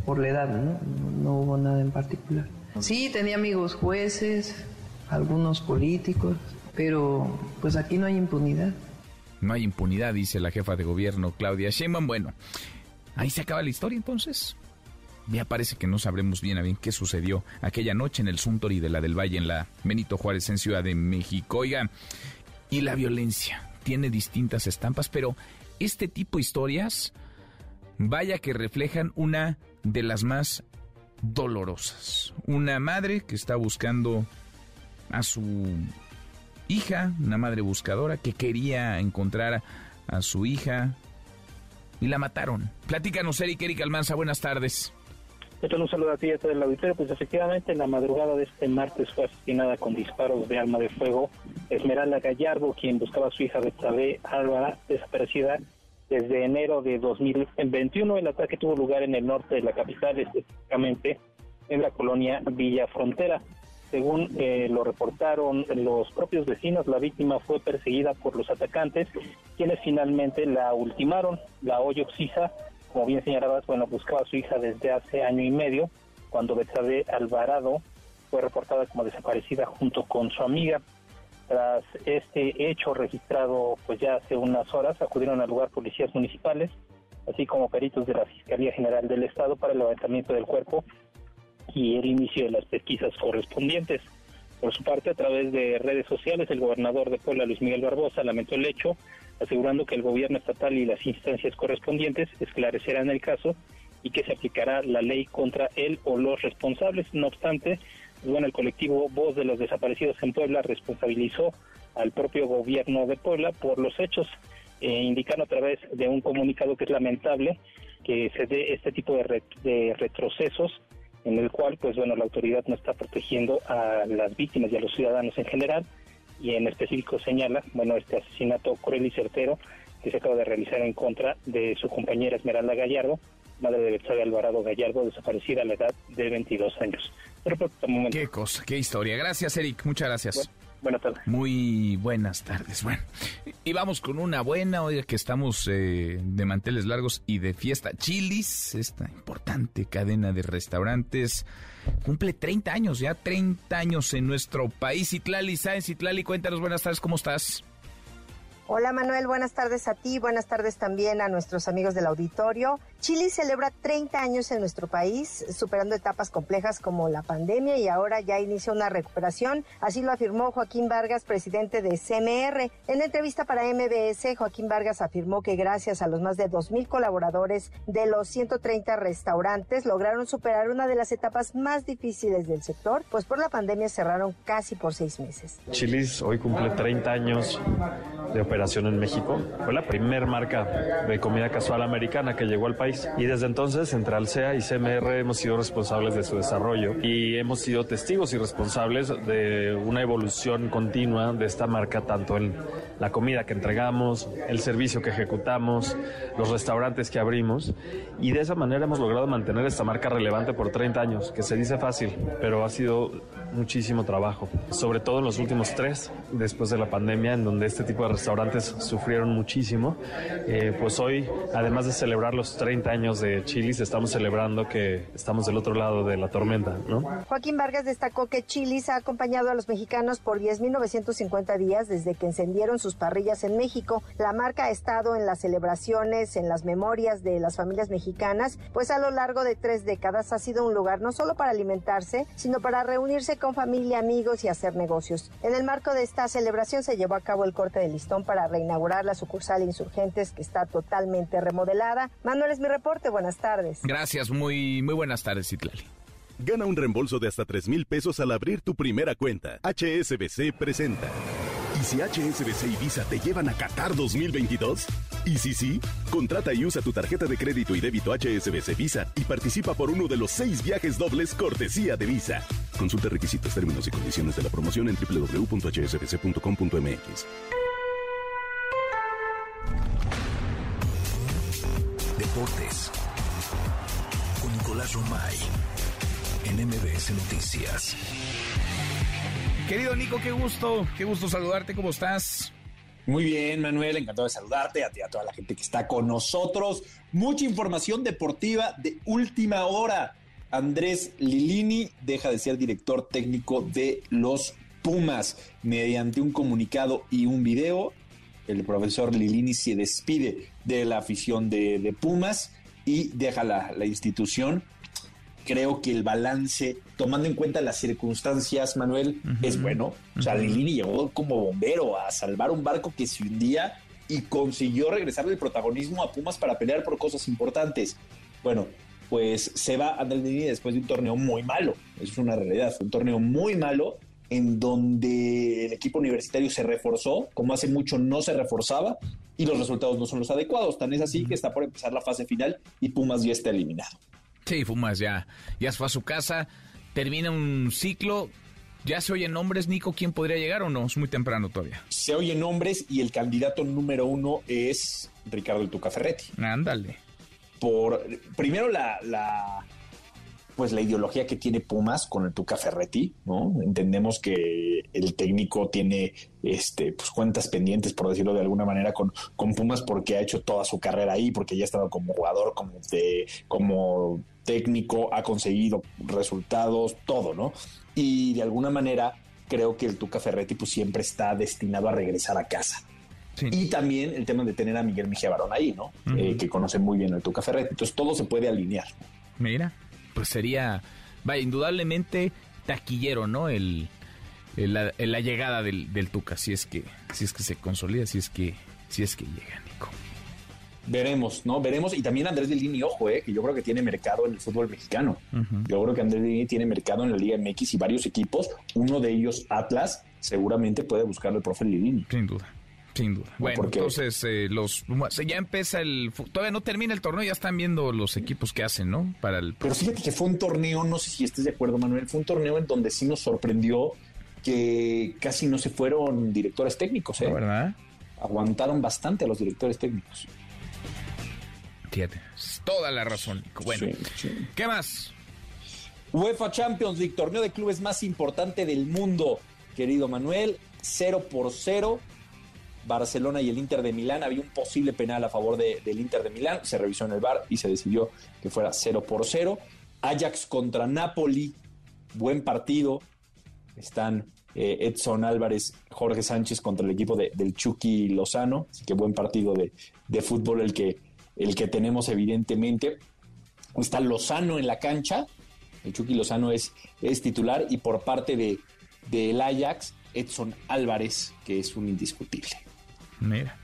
por la edad, ¿no? No hubo nada en particular. Sí, tenía amigos jueces, algunos políticos, pero pues aquí no hay impunidad. No hay impunidad, dice la jefa de gobierno Claudia Sheinbaum. Bueno, ahí se acaba la historia entonces. Ya parece que no sabremos bien a bien qué sucedió aquella noche en el Suntory de la del Valle, en la Benito Juárez, en Ciudad de México. Oiga, y la violencia tiene distintas estampas, pero este tipo de historias, vaya que reflejan una de las más dolorosas. Una madre que está buscando a su hija, una madre buscadora que quería encontrar a su hija y la mataron. Platícanos, Eric, Eric Almanza, buenas tardes. Un saludo a ti y a todo el auditorio. Pues efectivamente, en la madrugada de este martes fue asesinada con disparos de arma de fuego Esmeralda Gallardo, quien buscaba a su hija Betsabe Álvara, desaparecida desde enero de 2021. El ataque tuvo lugar en el norte de la capital, específicamente en la colonia Villa Frontera. Según eh, lo reportaron los propios vecinos, la víctima fue perseguida por los atacantes, quienes finalmente la ultimaron. La Hoyo Oxisa como bien señalabas, bueno, buscaba a su hija desde hace año y medio, cuando Betsabe Alvarado fue reportada como desaparecida junto con su amiga. Tras este hecho registrado pues ya hace unas horas, acudieron al lugar policías municipales, así como peritos de la Fiscalía General del Estado para el levantamiento del cuerpo y el inicio de las pesquisas correspondientes. Por su parte, a través de redes sociales, el gobernador de Puebla, Luis Miguel Barbosa, lamentó el hecho, asegurando que el gobierno estatal y las instancias correspondientes esclarecerán el caso y que se aplicará la ley contra él o los responsables. No obstante, bueno, el colectivo Voz de los Desaparecidos en Puebla responsabilizó al propio gobierno de Puebla por los hechos, eh, indicando a través de un comunicado que es lamentable que se dé este tipo de, de retrocesos en el cual, pues bueno, la autoridad no está protegiendo a las víctimas y a los ciudadanos en general, y en específico señala, bueno, este asesinato cruel y certero que se acaba de realizar en contra de su compañera Esmeralda Gallardo, madre de Betsabe Alvarado Gallardo, desaparecida a la edad de 22 años. Qué cosa, qué historia. Gracias, Eric. Muchas gracias. Buenas tardes. Muy buenas tardes. Bueno, y vamos con una buena, oiga, que estamos eh, de manteles largos y de fiesta. Chilis, esta importante cadena de restaurantes, cumple 30 años, ya 30 años en nuestro país. Itlali, ¿sabes? Itlali, cuéntanos, buenas tardes, ¿cómo estás? Hola Manuel, buenas tardes a ti, buenas tardes también a nuestros amigos del auditorio. Chile celebra 30 años en nuestro país, superando etapas complejas como la pandemia y ahora ya inicia una recuperación. Así lo afirmó Joaquín Vargas, presidente de CMR. En entrevista para MBS, Joaquín Vargas afirmó que gracias a los más de 2.000 colaboradores de los 130 restaurantes lograron superar una de las etapas más difíciles del sector, pues por la pandemia cerraron casi por seis meses. Chilis hoy cumple 30 años de operación en México. Fue la primer marca de comida casual americana que llegó al país. Y desde entonces, entre Alsea y CMR hemos sido responsables de su desarrollo y hemos sido testigos y responsables de una evolución continua de esta marca, tanto en la comida que entregamos, el servicio que ejecutamos, los restaurantes que abrimos. Y de esa manera hemos logrado mantener esta marca relevante por 30 años, que se dice fácil, pero ha sido muchísimo trabajo, sobre todo en los últimos tres, después de la pandemia, en donde este tipo de restaurantes sufrieron muchísimo. Eh, pues hoy, además de celebrar los 30 años de Chilis, estamos celebrando que estamos del otro lado de la tormenta, ¿no? Joaquín Vargas destacó que Chilis ha acompañado a los mexicanos por 10.950 días desde que encendieron sus parrillas en México. La marca ha estado en las celebraciones, en las memorias de las familias mexicanas, pues a lo largo de tres décadas ha sido un lugar no solo para alimentarse, sino para reunirse con familia, amigos y hacer negocios. En el marco de esta celebración se llevó a cabo el corte de listón para reinaugurar la sucursal Insurgentes que está totalmente remodelada. Manuel es mi reporte, buenas tardes. Gracias, muy, muy buenas tardes, Itlali. Gana un reembolso de hasta 3 mil pesos al abrir tu primera cuenta. HSBC presenta. ¿Y si HSBC y Visa te llevan a Qatar 2022? ¿Y si sí? Contrata y usa tu tarjeta de crédito y débito HSBC Visa y participa por uno de los seis viajes dobles cortesía de Visa. Consulta requisitos, términos y condiciones de la promoción en www.hsbc.com.mx. Deportes. Con Nicolás Romay. En MBS Noticias. Querido Nico, qué gusto, qué gusto saludarte, ¿cómo estás? Muy bien, Manuel, encantado de saludarte, a ti, a toda la gente que está con nosotros. Mucha información deportiva de última hora. Andrés Lilini deja de ser director técnico de los Pumas. Mediante un comunicado y un video, el profesor Lilini se despide de la afición de, Pumas y deja la, la institución creo que el balance, tomando en cuenta las circunstancias, Manuel, es bueno. O sea, Lilini llegó como bombero a salvar un barco que se hundía y consiguió regresarle el protagonismo a Pumas para pelear por cosas importantes. Bueno, pues se va Andrés Lilini después de un torneo muy malo. Eso es una realidad. Fue un torneo muy malo en donde el equipo universitario se reforzó, como hace mucho no se reforzaba, y los resultados no son los adecuados. Tan es así que está por empezar la fase final y Pumas ya está eliminado. Sí, Pumas ya, ya fue a su casa, termina un ciclo. ¿Ya se oyen nombres, Nico? ¿Quién podría llegar o no? Es muy temprano todavía. Se oyen nombres y el candidato número uno es Ricardo El Tuca Ferretti. Ándale. Por, primero la, la, pues la ideología que tiene Pumas con el Tuca Ferretti, ¿no? Entendemos que el técnico tiene este, pues, cuentas pendientes, por decirlo de alguna manera, con, con Pumas porque ha hecho toda su carrera ahí, porque ya ha estado como jugador, como, de, como técnico, ha conseguido resultados, todo, ¿no? Y de alguna manera creo que el Tuca Ferretti pues siempre está destinado a regresar a casa. Y también el tema de tener a Miguel Mejía Barón ahí, ¿no? Eh, que conoce muy bien el Tuca Ferretti. Entonces todo se puede alinear. Mira, pues sería, va, indudablemente taquillero, ¿no? El, la, llegada del, del, Tuca, si es que, si es que se consolida, si es que, si es que llega, Nico. Veremos, ¿no? Veremos. Y también Andrés Lini, ojo, eh, que yo creo que tiene mercado en el fútbol mexicano. Yo creo que Andrés Lini tiene mercado en la Liga MX y varios equipos. Uno de ellos, Atlas, seguramente puede buscarlo el profe Lini. Sin duda. Sin duda. Bueno, entonces eh, los ya empieza el todavía no termina el torneo, ya están viendo los equipos que hacen, ¿no? Para el Pero fíjate que fue un torneo, no sé si estés de acuerdo, Manuel, fue un torneo en donde sí nos sorprendió que casi no se fueron directores técnicos, ¿eh? ¿Verdad? Aguantaron bastante a los directores técnicos. Fíjate, toda la razón. Bueno, ¿qué más? UEFA Champions League, torneo de clubes más importante del mundo, querido Manuel, 0 por 0. Barcelona y el Inter de Milán. Había un posible penal a favor del Inter de Milán. Se revisó en el bar y se decidió que fuera 0 por 0. Ajax contra Napoli. Buen partido. Están eh, Edson Álvarez, Jorge Sánchez contra el equipo de, del Chucky Lozano. Así que buen partido de, fútbol el que, el que tenemos evidentemente. Está Lozano en la cancha, el Chucky Lozano es, es titular y por parte de del Ajax, Edson Álvarez, que es un indiscutible. Mira.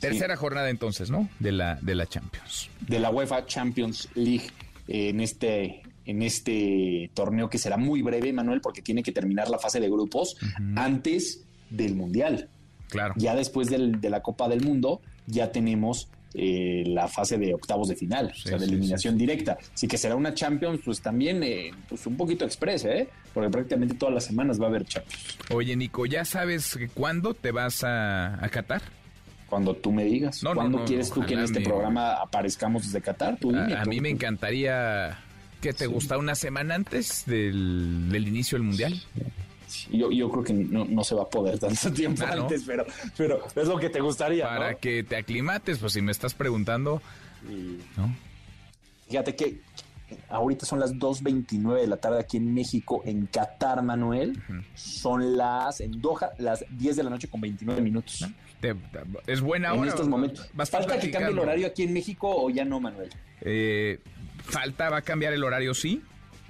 Tercera jornada entonces, ¿no? De la, de la Champions. De la UEFA Champions League en este en este torneo que será muy breve, Manuel, porque tiene que terminar la fase de grupos antes del Mundial. Claro. Ya después del, de la Copa del Mundo, ya tenemos eh, la fase de octavos de final, o sea, de sí, eliminación directa. Así que será una Champions, pues también eh, pues un poquito express, ¿eh? Porque prácticamente todas las semanas va a haber Champions. Oye, Nico, ¿ya sabes cuándo te vas a, a Qatar? Cuando tú me digas. No, ¿Cuándo no, quieres tú que en este me- programa aparezcamos desde Qatar? Tú dime, A, a tú- mí me encantaría que te gusta una semana antes del, del inicio del Mundial. Yo, yo creo que no, no se va a poder tanto tiempo Ah, ¿no? antes, pero, pero es lo que te gustaría. ¿no? Para que te aclimates, pues si me estás preguntando, ¿no? Fíjate que ahorita son las 2.29 de la tarde aquí en México, en Qatar, Manuel. Son las, en Doha, las 10 de la noche con 29 minutos. Te- es buena En hora. estos momentos. ¿Falta que cambie el horario aquí en México o ya no, Manuel? Eh, falta, va a cambiar el horario, sí.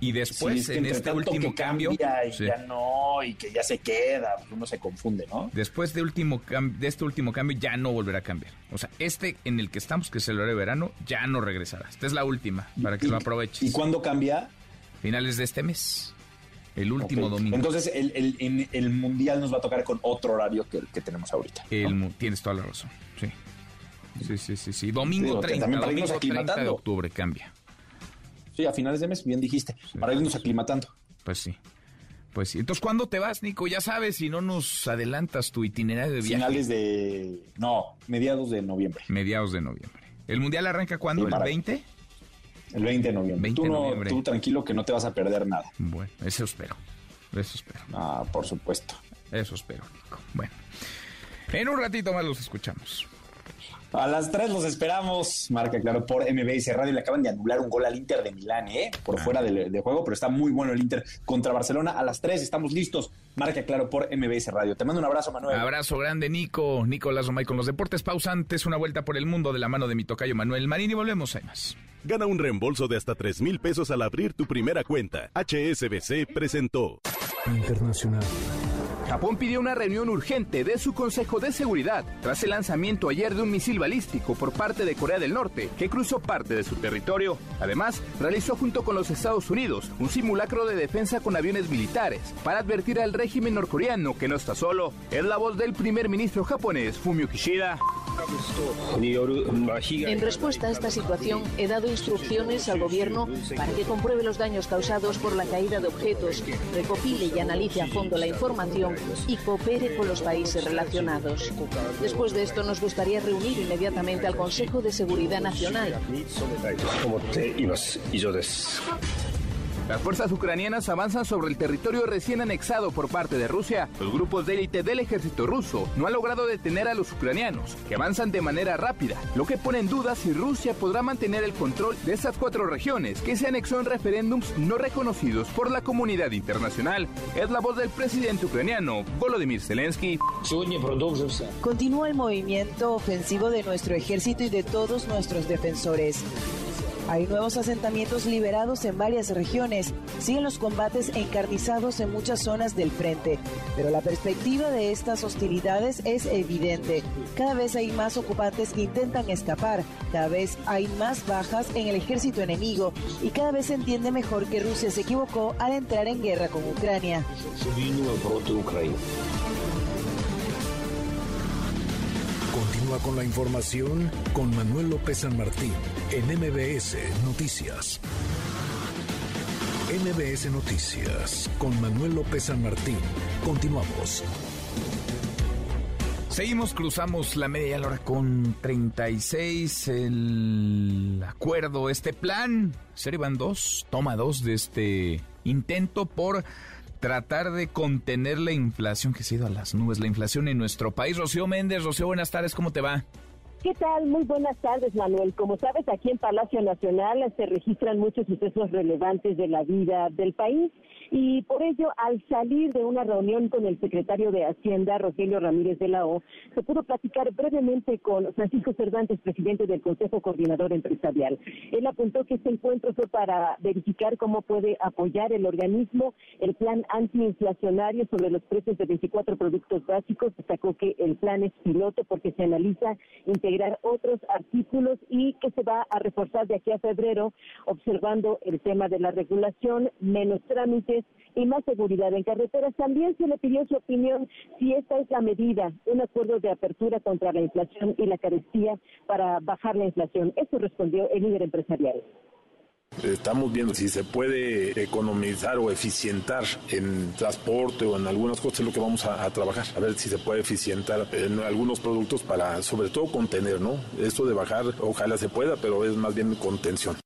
Y después, Sí, es que en este último que cambio. y sí. ya no, y que ya se queda, pues uno se confunde, ¿no? Después de, último de este último cambio ya no volverá a cambiar. O sea, este en el que estamos, que es el horario de verano, ya no regresará. Esta es la última, para que ¿Y- lo aproveches. ¿Y cuándo cambia? Finales de este mes. El último domingo. Entonces, el, el- el Mundial nos va a tocar con otro horario que el que tenemos ahorita. Tienes toda la razón. Sí. Sí, sí, sí, sí. Domingo Digo, que 30, también domingo 30 de octubre cambia. Sí, a finales de mes, bien dijiste, para irnos aclimatando. Pues sí. Pues sí. Entonces, ¿cuándo te vas, Nico? Ya sabes, si no nos adelantas tu itinerario de viaje. Finales de... No, mediados de noviembre. Mediados de noviembre. ¿El mundial arranca cuándo? Sí, ¿El para- 20? El 20 de noviembre. 20 tú, no- noviembre. tú tranquilo que no te vas a perder nada. Bueno, eso espero. Eso espero. Ah, por supuesto. Eso espero, Nico. Bueno. En un ratito más los escuchamos. A las 3 los esperamos. Marca claro por MBS Radio. Le acaban de anular un gol al Inter de Milán, ¿eh? Por Ah. fuera de, de juego, pero está muy bueno el Inter contra Barcelona. A las 3 estamos listos. Marca claro por MBS Radio. Te mando un abrazo, Manuel. Abrazo grande, Nico. Nicolás Romay con los deportes pausantes. Una vuelta por el mundo de la mano de mi tocayo Manuel Marín y volvemos. Hay más. Gana un reembolso de hasta 3 mil pesos al abrir tu primera cuenta. HSBC presentó. Internacional. Japón pidió una reunión urgente de su Consejo de Seguridad tras el lanzamiento ayer de un misil balístico por parte de Corea del Norte que cruzó parte de su territorio. Además, realizó junto con los Estados Unidos un simulacro de defensa con aviones militares para advertir al régimen norcoreano que no está solo. Es la voz del primer ministro japonés Fumio Kishida. En respuesta a esta situación, he dado instrucciones al gobierno para que compruebe los daños causados por la caída de objetos, recopile y analice a fondo la información y coopere con los países relacionados. Después de esto, nos gustaría reunir inmediatamente al Consejo de Seguridad Nacional. Las fuerzas ucranianas avanzan sobre el territorio recién anexado por parte de Rusia. Los grupos de élite del ejército ruso no han logrado detener a los ucranianos, que avanzan de manera rápida, lo que pone en duda si Rusia podrá mantener el control de estas cuatro regiones que se anexó en referéndums no reconocidos por la comunidad internacional. Es la voz del presidente ucraniano, Volodymyr Zelensky. Continúa el movimiento ofensivo de nuestro ejército y de todos nuestros defensores. Hay nuevos asentamientos liberados en varias regiones. Siguen los combates encarnizados en muchas zonas del frente. Pero la perspectiva de estas hostilidades es evidente. Cada vez hay más ocupantes que intentan escapar. Cada vez hay más bajas en el ejército enemigo. Y cada vez se entiende mejor que Rusia se equivocó al entrar en guerra con Ucrania. Continúa con la información con Manuel López San Martín en MBS Noticias. MBS Noticias con Manuel López San Martín. Continuamos. Seguimos, cruzamos la media hora con 36. El acuerdo, este plan, Seriban 2, toma 2 de este intento por tratar de contener la inflación que se ha ido a las nubes, la inflación en nuestro país. Rocío Méndez, Rocío, buenas tardes, ¿cómo te va? ¿Qué tal? Muy buenas tardes, Manuel. Como sabes, aquí en Palacio Nacional se registran muchos sucesos relevantes de la vida del país Y por ello, al salir de una reunión con el secretario de Hacienda, Rogelio Ramírez de la O, se pudo platicar brevemente con Francisco Cervantes, presidente del Consejo Coordinador Empresarial. Él apuntó que este encuentro fue para verificar cómo puede apoyar el organismo el plan antiinflacionario sobre los precios de 24 productos básicos. Destacó que el plan es piloto porque se analiza integrar otros artículos y que se va a reforzar de aquí a febrero, observando el tema de la regulación, menos trámites y más seguridad en carreteras. También se le pidió su opinión si esta es la medida, un acuerdo de apertura contra la inflación y la carestía para bajar la inflación. Eso respondió el líder empresarial. Estamos viendo si se puede economizar o eficientar en transporte o en algunas cosas, es lo que vamos a, a, trabajar, a ver si se puede eficientar en algunos productos para, sobre todo, contener, ¿no? Esto de bajar, ojalá se pueda, pero es más bien contención.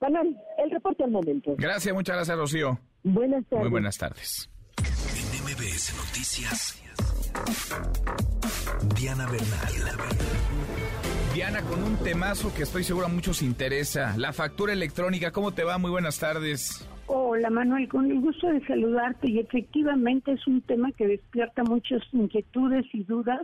Manuel, el reporte al momento. Gracias, muchas gracias, Rocío. Buenas tardes. Muy buenas tardes. En MBS Noticias, Diana Bernal. Diana, con un temazo que estoy seguro a muchos interesa, la factura electrónica. ¿Cómo te va? Muy buenas tardes. Hola Manuel, con el gusto de saludarte y efectivamente es un tema que despierta muchas inquietudes y dudas,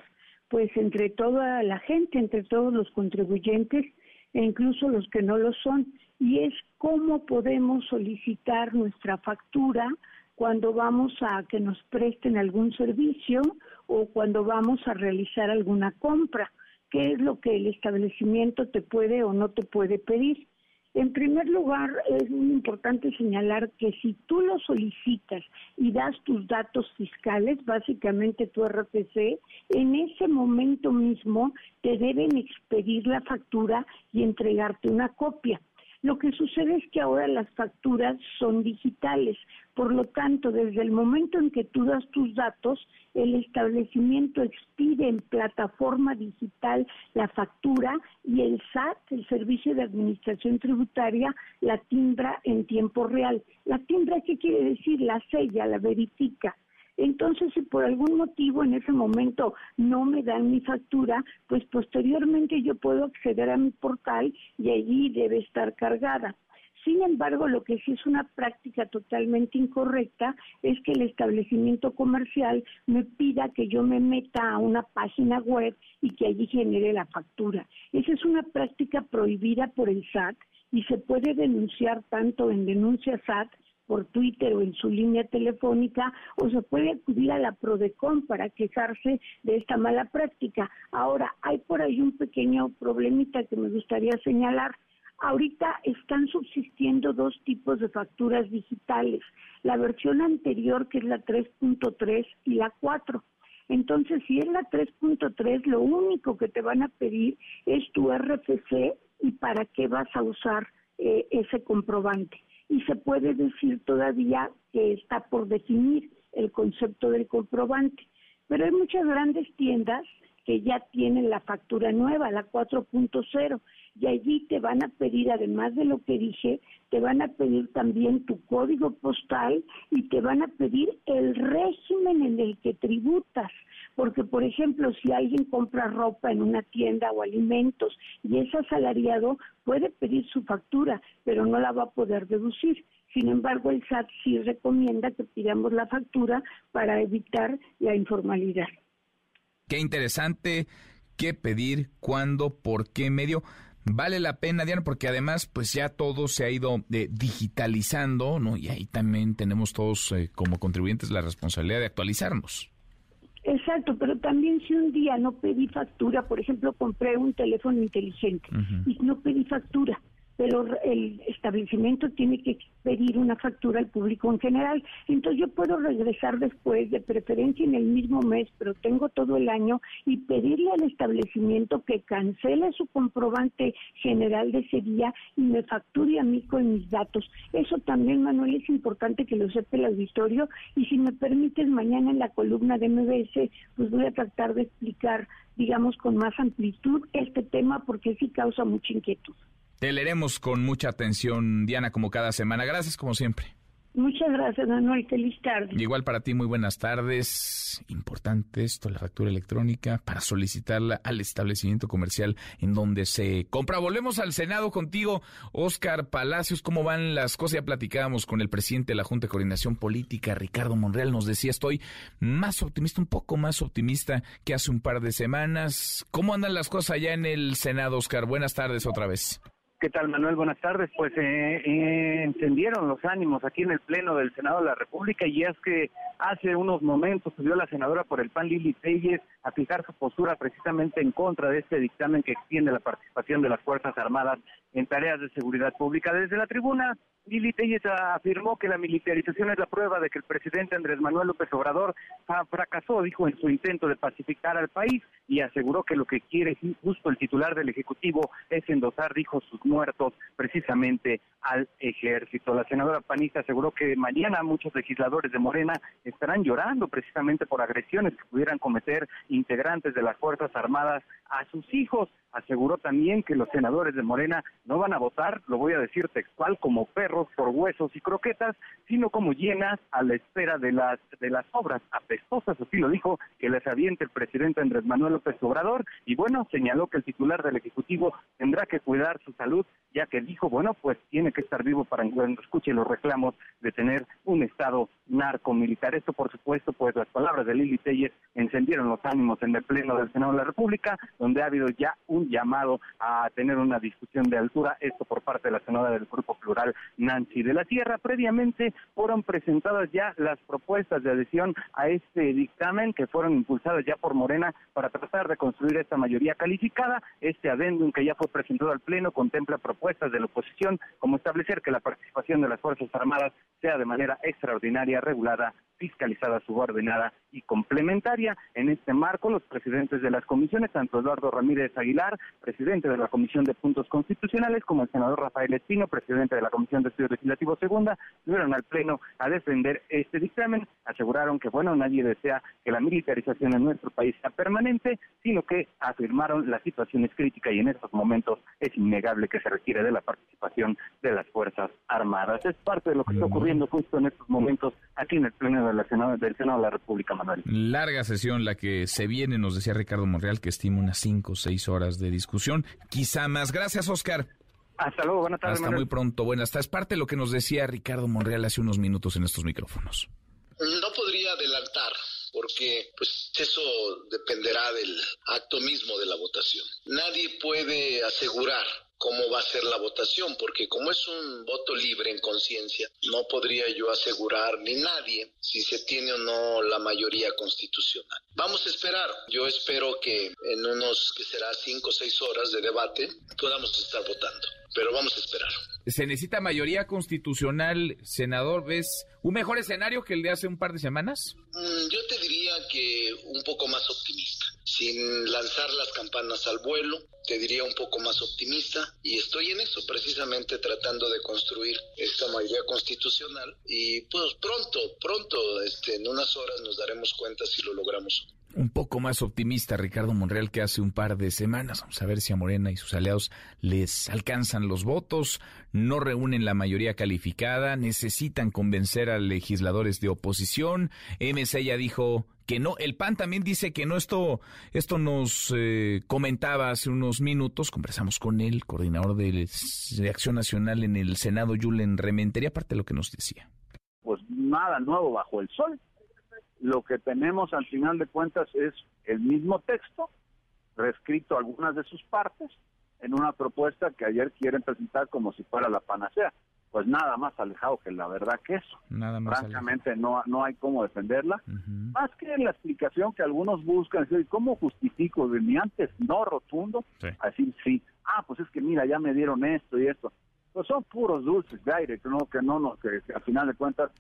pues entre toda la gente, entre todos los contribuyentes e incluso los que no lo son, y es cómo podemos solicitar nuestra factura cuando vamos a que nos presten algún servicio o cuando vamos a realizar alguna compra qué es lo que el establecimiento te puede o no te puede pedir. En primer lugar, es muy importante señalar que si tú lo solicitas y das tus datos fiscales, básicamente tu RPC, en ese momento mismo te deben expedir la factura y entregarte una copia. Lo que sucede es que ahora las facturas son digitales, por lo tanto, desde el momento en que tú das tus datos, el establecimiento expide en plataforma digital la factura y el SAT, el Servicio de Administración Tributaria, la timbra en tiempo real. La timbra, ¿qué quiere decir? La sella, la verifica. Entonces, si por algún motivo en ese momento no me dan mi factura, pues posteriormente yo puedo acceder a mi portal y allí debe estar cargada. Sin embargo, lo que sí es una práctica totalmente incorrecta es que el establecimiento comercial me pida que yo me meta a una página web y que allí genere la factura. Esa es una práctica prohibida por el SAT y se puede denunciar tanto en denuncia SAT por Twitter o en su línea telefónica o se puede acudir a la Prodecon para quejarse de esta mala práctica. Ahora, hay por ahí un pequeño problemita que me gustaría señalar. Ahorita están subsistiendo dos tipos de facturas digitales, la versión anterior que es la 3.3 y la 4. Entonces, si es la 3.3, lo único que te van a pedir es tu RFC y para qué vas a usar eh, ese comprobante y se puede decir todavía que está por definir el concepto del comprobante. Pero hay muchas grandes tiendas que ya tienen la factura nueva, la 4.0, y allí te van a pedir, además de lo que dije, te van a pedir también tu código postal y te van a pedir el régimen en el que tributas. Porque, por ejemplo, si alguien compra ropa en una tienda o alimentos y es asalariado, puede pedir su factura, pero no la va a poder deducir. Sin embargo, el SAT sí recomienda que pidamos la factura para evitar la informalidad. Qué interesante, qué pedir, cuándo, por qué medio. Vale la pena, Diana, porque además, pues ya todo se ha ido eh, digitalizando, ¿no? Y ahí también tenemos todos eh, como contribuyentes la responsabilidad de actualizarnos. Exacto, pero también si un día no pedí factura, por ejemplo, compré un teléfono inteligente y no pedí factura, pero el establecimiento tiene que pedir una factura al público en general. Entonces yo puedo regresar después, de preferencia en el mismo mes, pero tengo todo el año, y pedirle al establecimiento que cancele su comprobante general de ese día y me facture a mí con mis datos. Eso también, Manuel, es importante que lo sepa el auditorio y si me permites, mañana en la columna de MBS, pues voy a tratar de explicar, digamos, con más amplitud este tema porque sí causa mucha inquietud. Te leeremos con mucha atención, Diana, como cada semana. Gracias, como siempre. Muchas gracias, Manuel. Feliz tarde. Igual para ti, muy buenas tardes. Importante esto, la factura electrónica para solicitarla al establecimiento comercial en donde se compra. Volvemos al Senado contigo, Oscar Palacios. ¿Cómo van las cosas? Ya platicábamos con el presidente de la Junta de Coordinación Política, Ricardo Monreal. Nos decía, estoy más optimista, un poco más optimista que hace un par de semanas. ¿Cómo andan las cosas allá en el Senado, Oscar? Buenas tardes otra vez. ¿Qué tal, Manuel? Buenas tardes. Pues eh, eh, encendieron los ánimos aquí en el Pleno del Senado de la República y es que hace unos momentos subió la senadora por el PAN Lili Telles a fijar su postura precisamente en contra de este dictamen que extiende la participación de las Fuerzas Armadas en tareas de seguridad pública. Desde la tribuna, Lili Telles afirmó que la militarización es la prueba de que el presidente Andrés Manuel López Obrador fracasó, dijo, en su intento de pacificar al país y aseguró que lo que quiere justo el titular del Ejecutivo es endosar, dijo, sus muertos precisamente al ejército. La senadora panista aseguró que mañana muchos legisladores de Morena estarán llorando precisamente por agresiones que pudieran cometer integrantes de las Fuerzas Armadas a sus hijos. Aseguró también que los senadores de Morena no van a votar, lo voy a decir textual, como perros por huesos y croquetas, sino como llenas a la espera de las de las obras apestosas, así lo dijo, que les aviente el presidente Andrés Manuel López Obrador, y bueno, señaló que el titular del Ejecutivo tendrá que cuidar su salud, ya que dijo, bueno, pues tiene que estar vivo para cuando escuche los reclamos de tener un Estado narcomilitar. Esto, por supuesto, pues las palabras de Lili Telles encendieron los ánimos en el Pleno del Senado de la República, donde ha habido ya un llamado a tener una discusión de altura, esto por parte de la senadora del Grupo Plural, Nancy de la Tierra. Previamente fueron presentadas ya las propuestas de adhesión a este dictamen que fueron impulsadas ya por Morena para tratar de construir esta mayoría calificada. Este adendum que ya fue presentado al Pleno contempla propuestas de la oposición como establecer que la participación de las Fuerzas Armadas sea de manera extraordinaria, regulada, fiscalizada, subordinada y complementaria. En este marco, los presidentes de las comisiones, tanto Eduardo Ramírez Aguilar, presidente de la Comisión de Puntos Constitucionales, como el senador Rafael Espino, presidente de la Comisión de Estudios Legislativos Segunda, subieron al Pleno a defender este dictamen. Aseguraron que, bueno, nadie desea que la militarización en nuestro país sea permanente, sino que afirmaron la situación es crítica y en estos momentos es innegable que se requiere de la participación de las Fuerzas Armadas. Es parte de lo que está ocurriendo justo en estos momentos aquí en el Pleno de la Senado, del Senado de la República, Manuel. Larga sesión la que se viene, nos decía Ricardo Monreal, que estima unas cinco o seis horas de discusión, quizá más. Gracias, Oscar. Hasta luego, buenas tardes. Hasta muy pronto. Buenas tardes. Parte de lo que nos decía Ricardo Monreal hace unos minutos en estos micrófonos. No podría adelantar porque pues eso dependerá del acto mismo de la votación. Nadie puede asegurar cómo va a ser la votación, porque como es un voto libre en conciencia, no podría yo asegurar ni nadie si se tiene o no la mayoría constitucional. Vamos a esperar. Yo espero que en unos que será cinco o seis horas de debate podamos estar votando, pero vamos a esperar. Se necesita mayoría constitucional, senador. ¿Ves un mejor escenario que el de hace un par de semanas? Mm, yo te diría que un poco más optimista sin lanzar las campanas al vuelo, te diría un poco más optimista y estoy en eso precisamente tratando de construir esta mayoría constitucional y pues pronto, pronto, este, en unas horas nos daremos cuenta si lo logramos un poco más optimista Ricardo Monreal que hace un par de semanas. Vamos a ver si a Morena y sus aliados les alcanzan los votos, no reúnen la mayoría calificada, necesitan convencer a legisladores de oposición. MC ya dijo que no. El PAN también dice que no. Esto, esto nos eh, comentaba hace unos minutos. Conversamos con el coordinador de, de Acción Nacional en el Senado, Julen Rementería, aparte de lo que nos decía. Pues nada nuevo bajo el sol lo que tenemos al final de cuentas es el mismo texto, reescrito algunas de sus partes, en una propuesta que ayer quieren presentar como si fuera la panacea. Pues nada más alejado que la verdad que eso. Nada más Francamente no, no hay cómo defenderla. Más que la explicación que algunos buscan, ¿cómo justifico de mi antes no rotundo? Así sí. Ah, pues es que mira, ya me dieron esto y esto. Pues son puros dulces de aire, que no, que no, no que al final de cuentas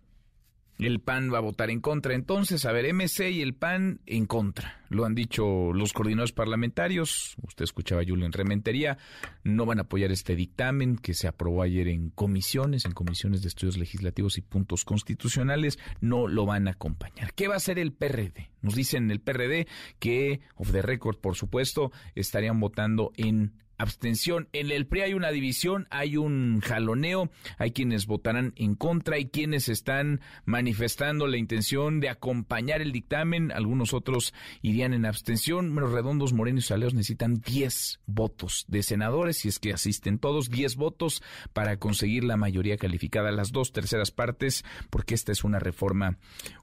el PAN va a votar en contra. Entonces, a ver, MC y el PAN en contra. Lo han dicho los coordinadores parlamentarios. Usted escuchaba a Julián Rementería. No van a apoyar este dictamen que se aprobó ayer en comisiones, en comisiones de estudios legislativos y puntos constitucionales. No lo van a acompañar. ¿Qué va a hacer el PRD? Nos dicen el PRD que, of the record, por supuesto, estarían votando en abstención. En el PRI hay una división, hay un jaloneo, hay quienes votarán en contra, hay quienes están manifestando la intención de acompañar el dictamen, algunos otros irían en abstención. Menos redondos, Morenos y Saleos necesitan 10 votos de senadores, si es que asisten todos, 10 votos para conseguir la mayoría calificada, las dos terceras partes, porque esta es una reforma,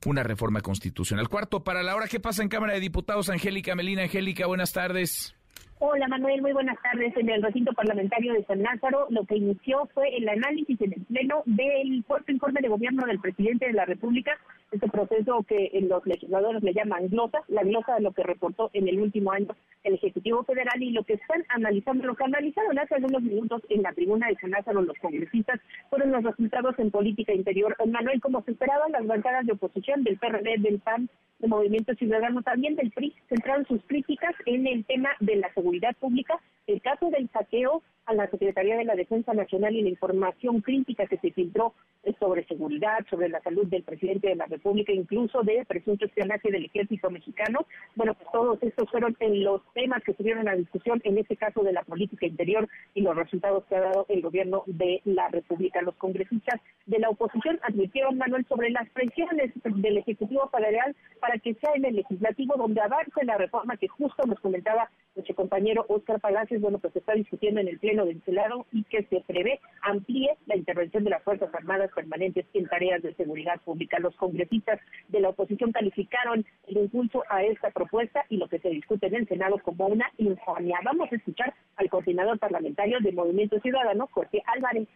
una reforma constitucional. Cuarto, para la hora, ¿qué pasa en Cámara de Diputados? Angélica Melina, Angélica, buenas tardes. Hola Manuel, muy buenas tardes. En el recinto parlamentario de San Lázaro, lo que inició fue el análisis en el Pleno del cuarto informe de gobierno del presidente de la República, este proceso que los legisladores le llaman glosa, la glosa de lo que reportó en el último año el Ejecutivo Federal y lo que están analizando, lo que analizaron hace algunos minutos en la tribuna de San Lázaro los congresistas, fueron los resultados en política interior. Manuel, como se esperaba, las bancadas de oposición del PRD, del PAN, del Movimiento Ciudadano, también del PRI, centraron sus críticas en el tema de la seguridad seguridad pública, el caso del saqueo a la Secretaría de la Defensa Nacional y la información crítica que se filtró sobre seguridad, sobre la salud del presidente de la República, incluso de presunto espionaje del ejército mexicano. Bueno, pues todos estos fueron los temas que estuvieron a discusión en este caso de la política interior y los resultados que ha dado el gobierno de la República. Los congresistas de la oposición advirtieron, Manuel, sobre las presiones del Ejecutivo Federal para que sea en el legislativo donde avance la reforma que justo nos comentaba nuestro compañero Oscar Palacios, bueno, pues se está discutiendo en el Pleno del Senado y que se prevé amplíe la intervención de las Fuerzas Armadas permanentes en tareas de seguridad pública. Los congresistas de la oposición calificaron el impulso a esta propuesta y lo que se discute en el Senado como una infamia. Vamos a escuchar al coordinador parlamentario del Movimiento Ciudadano, Jorge Álvarez.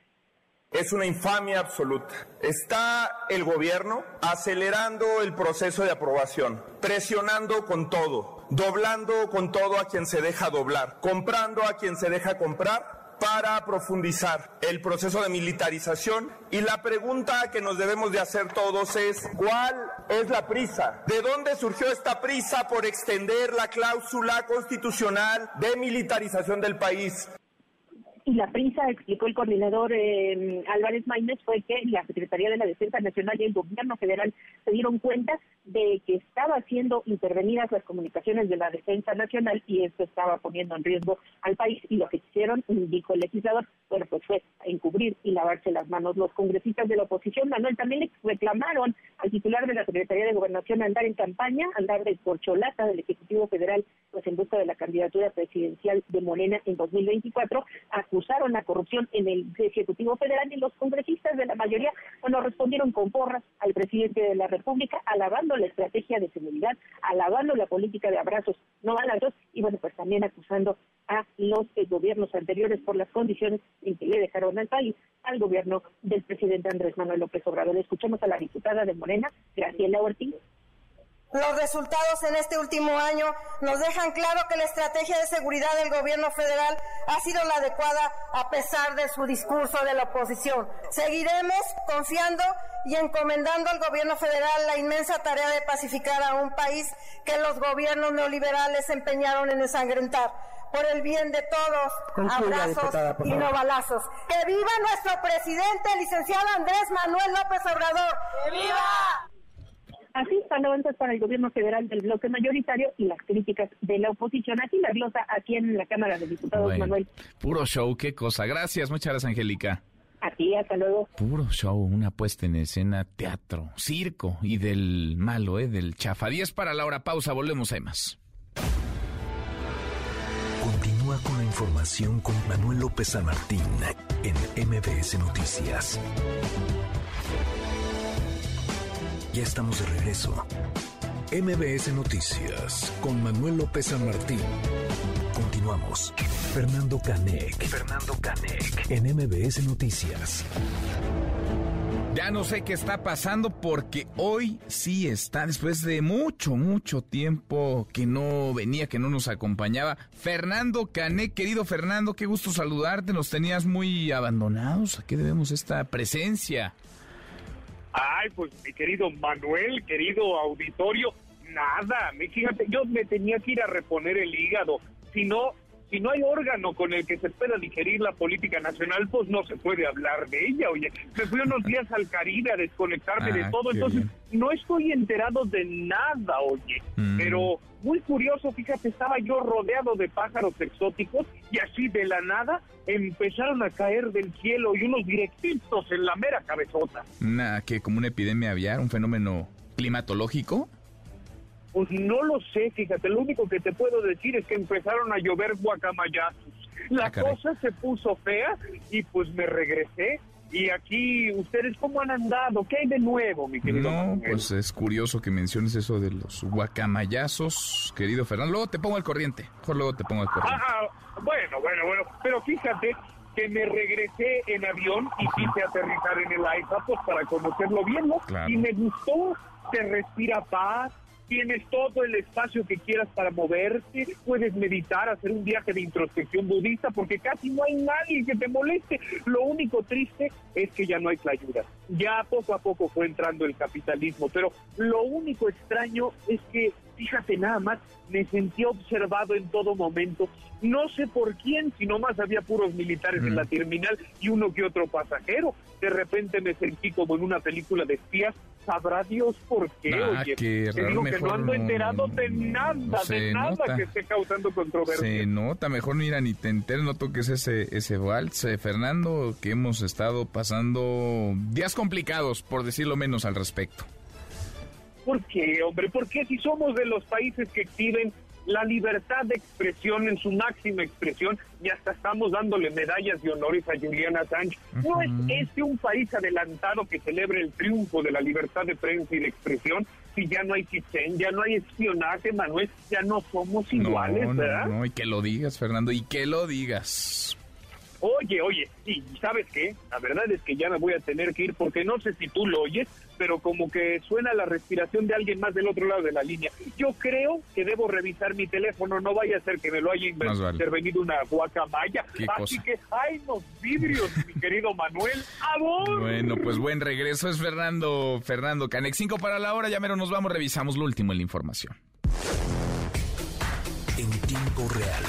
Es una infamia absoluta. Está el gobierno acelerando el proceso de aprobación, presionando con todo, doblando con todo a quien se deja doblar, comprando a quien se deja comprar para profundizar el proceso de militarización y la pregunta que nos debemos de hacer todos es ¿cuál es la prisa? ¿De dónde surgió esta prisa por extender la cláusula constitucional de militarización del país? Y la prisa, explicó el coordinador eh, Álvarez Maínez, fue que la Secretaría de la Defensa Nacional y el Gobierno Federal se dieron cuenta de que estaba siendo intervenidas las comunicaciones de la Defensa Nacional y esto estaba poniendo en riesgo al país. Y lo que hicieron, dijo el legislador, bueno, pues fue encubrir y lavarse las manos. Los congresistas de la oposición, Manuel, también le reclamaron al titular de la Secretaría de Gobernación andar en campaña, andar de corcholata del Ejecutivo Federal, pues en busca de la candidatura presidencial de Morena en 2024, a acusaron la corrupción en el Ejecutivo Federal y los congresistas de la mayoría, bueno, respondieron con porras al presidente de la República, alabando la estrategia de seguridad, alabando la política de abrazos no balazos y bueno, pues también acusando a los gobiernos anteriores por las condiciones en que le dejaron al país al gobierno del presidente Andrés Manuel López Obrador. Escuchamos a la diputada de Morena, Graciela Ortiz. Los resultados en este último año nos dejan claro que la estrategia de seguridad del gobierno federal ha sido la adecuada a pesar de su discurso de la oposición. Seguiremos confiando y encomendando al gobierno federal la inmensa tarea de pacificar a un país que los gobiernos neoliberales se empeñaron en ensangrentar. Por el bien de todos, abrazos y no balazos. ¡Que viva nuestro presidente, licenciado Andrés Manuel López Obrador! ¡Que viva! Así están avances para el gobierno federal del bloque mayoritario y las críticas de la oposición. Aquí la glosa, aquí en la Cámara de Diputados, Manuel. Puro show, qué cosa. Gracias, muchas gracias, Angélica. A ti, hasta luego. Puro show, una puesta en escena, teatro, circo y del malo, ¿eh? Del chafa. 10 para la hora, pausa, volvemos a más. Continúa con la información con Manuel López San Martín en MBS Noticias. Ya estamos de regreso. MBS Noticias con Manuel López San Martín. Continuamos. Fernando Canec. Fernando Canec. En MBS Noticias. Ya no sé qué está pasando porque hoy sí está, después de mucho, mucho tiempo que no venía, que no nos acompañaba. Fernando Canec, querido Fernando, qué gusto saludarte. Nos tenías muy abandonados. ¿A qué debemos esta presencia? Ay, pues mi querido Manuel, querido auditorio, nada, fíjate, yo me tenía que ir a reponer el hígado, si no, si no hay órgano con el que se pueda digerir la política nacional, pues no se puede hablar de ella. Oye, me fui unos días al Caribe a desconectarme de Ah, todo, entonces bien. no estoy enterado de nada, oye. Mm. Pero muy curioso, fíjate, estaba yo rodeado de pájaros exóticos y así de la nada empezaron a caer del cielo y unos directitos en la mera cabezota. Una, que como una epidemia aviar, un fenómeno climatológico. Pues no lo sé, fíjate, lo único que te puedo decir es que empezaron a llover guacamayazos. La Ah, cosa se puso fea y pues me regresé. Y aquí, ¿ustedes cómo han andado? ¿Qué hay de nuevo, mi querido? No, Manuel? pues es curioso que menciones eso de los guacamayazos, querido Fernando. Luego te pongo al corriente. Mejor luego te pongo al corriente. Ah, bueno, bueno, bueno. Pero fíjate que me regresé en avión y quise aterrizar en el AIFA pues para conocerlo bien, ¿no? Claro. Y me gustó, se respira paz, tienes todo el espacio que quieras para moverte, puedes meditar, hacer un viaje de introspección budista, porque casi no hay nadie que te moleste. Lo único triste es que ya no hay ayuda. Ya poco a poco fue entrando el capitalismo, pero lo único extraño es que, fíjate nada más, me sentí observado en todo momento. No sé por quién, si nomás había puros militares en la terminal y uno que otro pasajero. De repente me sentí como en una película de espías. Sabrá Dios por qué, Ah, oye. qué Te digo que no ando no- enterado de nada, se de nada nota. que esté causando controversia. Se nota, mejor mira, ni te enteres, no toques ese, ese vals, eh, Fernando, que hemos estado pasando días complicados, por decirlo menos al respecto. ¿Por qué, hombre? ¿Por qué si somos de los países que exhiben la libertad de expresión en su máxima expresión y hasta estamos dándole medallas de honores a Juliana Sánchez? ¿No es este un país adelantado que celebre el triunfo de la libertad de prensa y de expresión? Si ya no hay chichén, ya no hay espionaje, Manuel, ya no somos iguales, no, no, ¿verdad? no, y que lo digas, Fernando, y que lo digas. Oye, oye, y ¿sabes qué? La verdad es que ya me voy a tener que ir porque no sé si tú lo oyes, pero como que suena la respiración de alguien más del otro lado de la línea. Yo creo que debo revisar mi teléfono, no vaya a ser que me lo haya inven- Más vale. intervenido una guacamaya. Qué Así cosa. que, ¡ay, los vidrios, mi querido Manuel! ¡Amor! Bueno, pues buen regreso es Fernando, Fernando Canec. Cinco para la hora, ya mero nos vamos, revisamos lo último en la información. En tiempo real.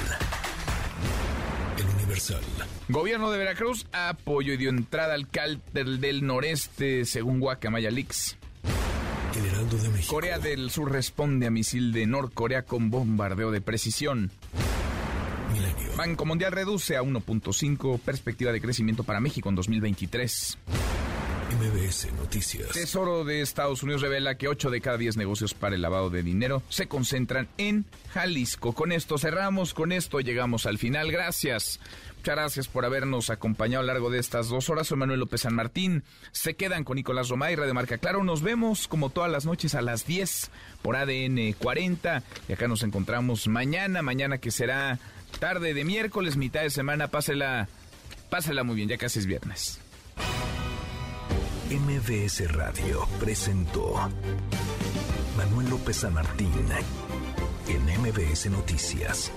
El Universal. Gobierno de Veracruz apoyo y dio entrada al cártel del noreste, según Guacamaya Leaks. De. Corea del Sur responde a misil de Norcorea con bombardeo de precisión. Milenio. Banco Mundial reduce a 1.5 perspectiva de crecimiento para México en 2023. MBS Noticias. Tesoro de Estados Unidos revela que 8 de cada 10 negocios para el lavado de dinero se concentran en Jalisco. Con esto cerramos, con esto llegamos al final. Gracias. Muchas gracias por habernos acompañado a lo largo de estas dos horas. Soy Manuel López San Martín. Se quedan con Nicolás Romay, Radio Marca Claro. Nos vemos como todas las noches a las 10 por ADN 40. Y acá nos encontramos mañana, mañana que será tarde de miércoles, mitad de semana. Pásela, pásela muy bien, ya casi es viernes. MBS Radio presentó Manuel López San Martín en MBS Noticias.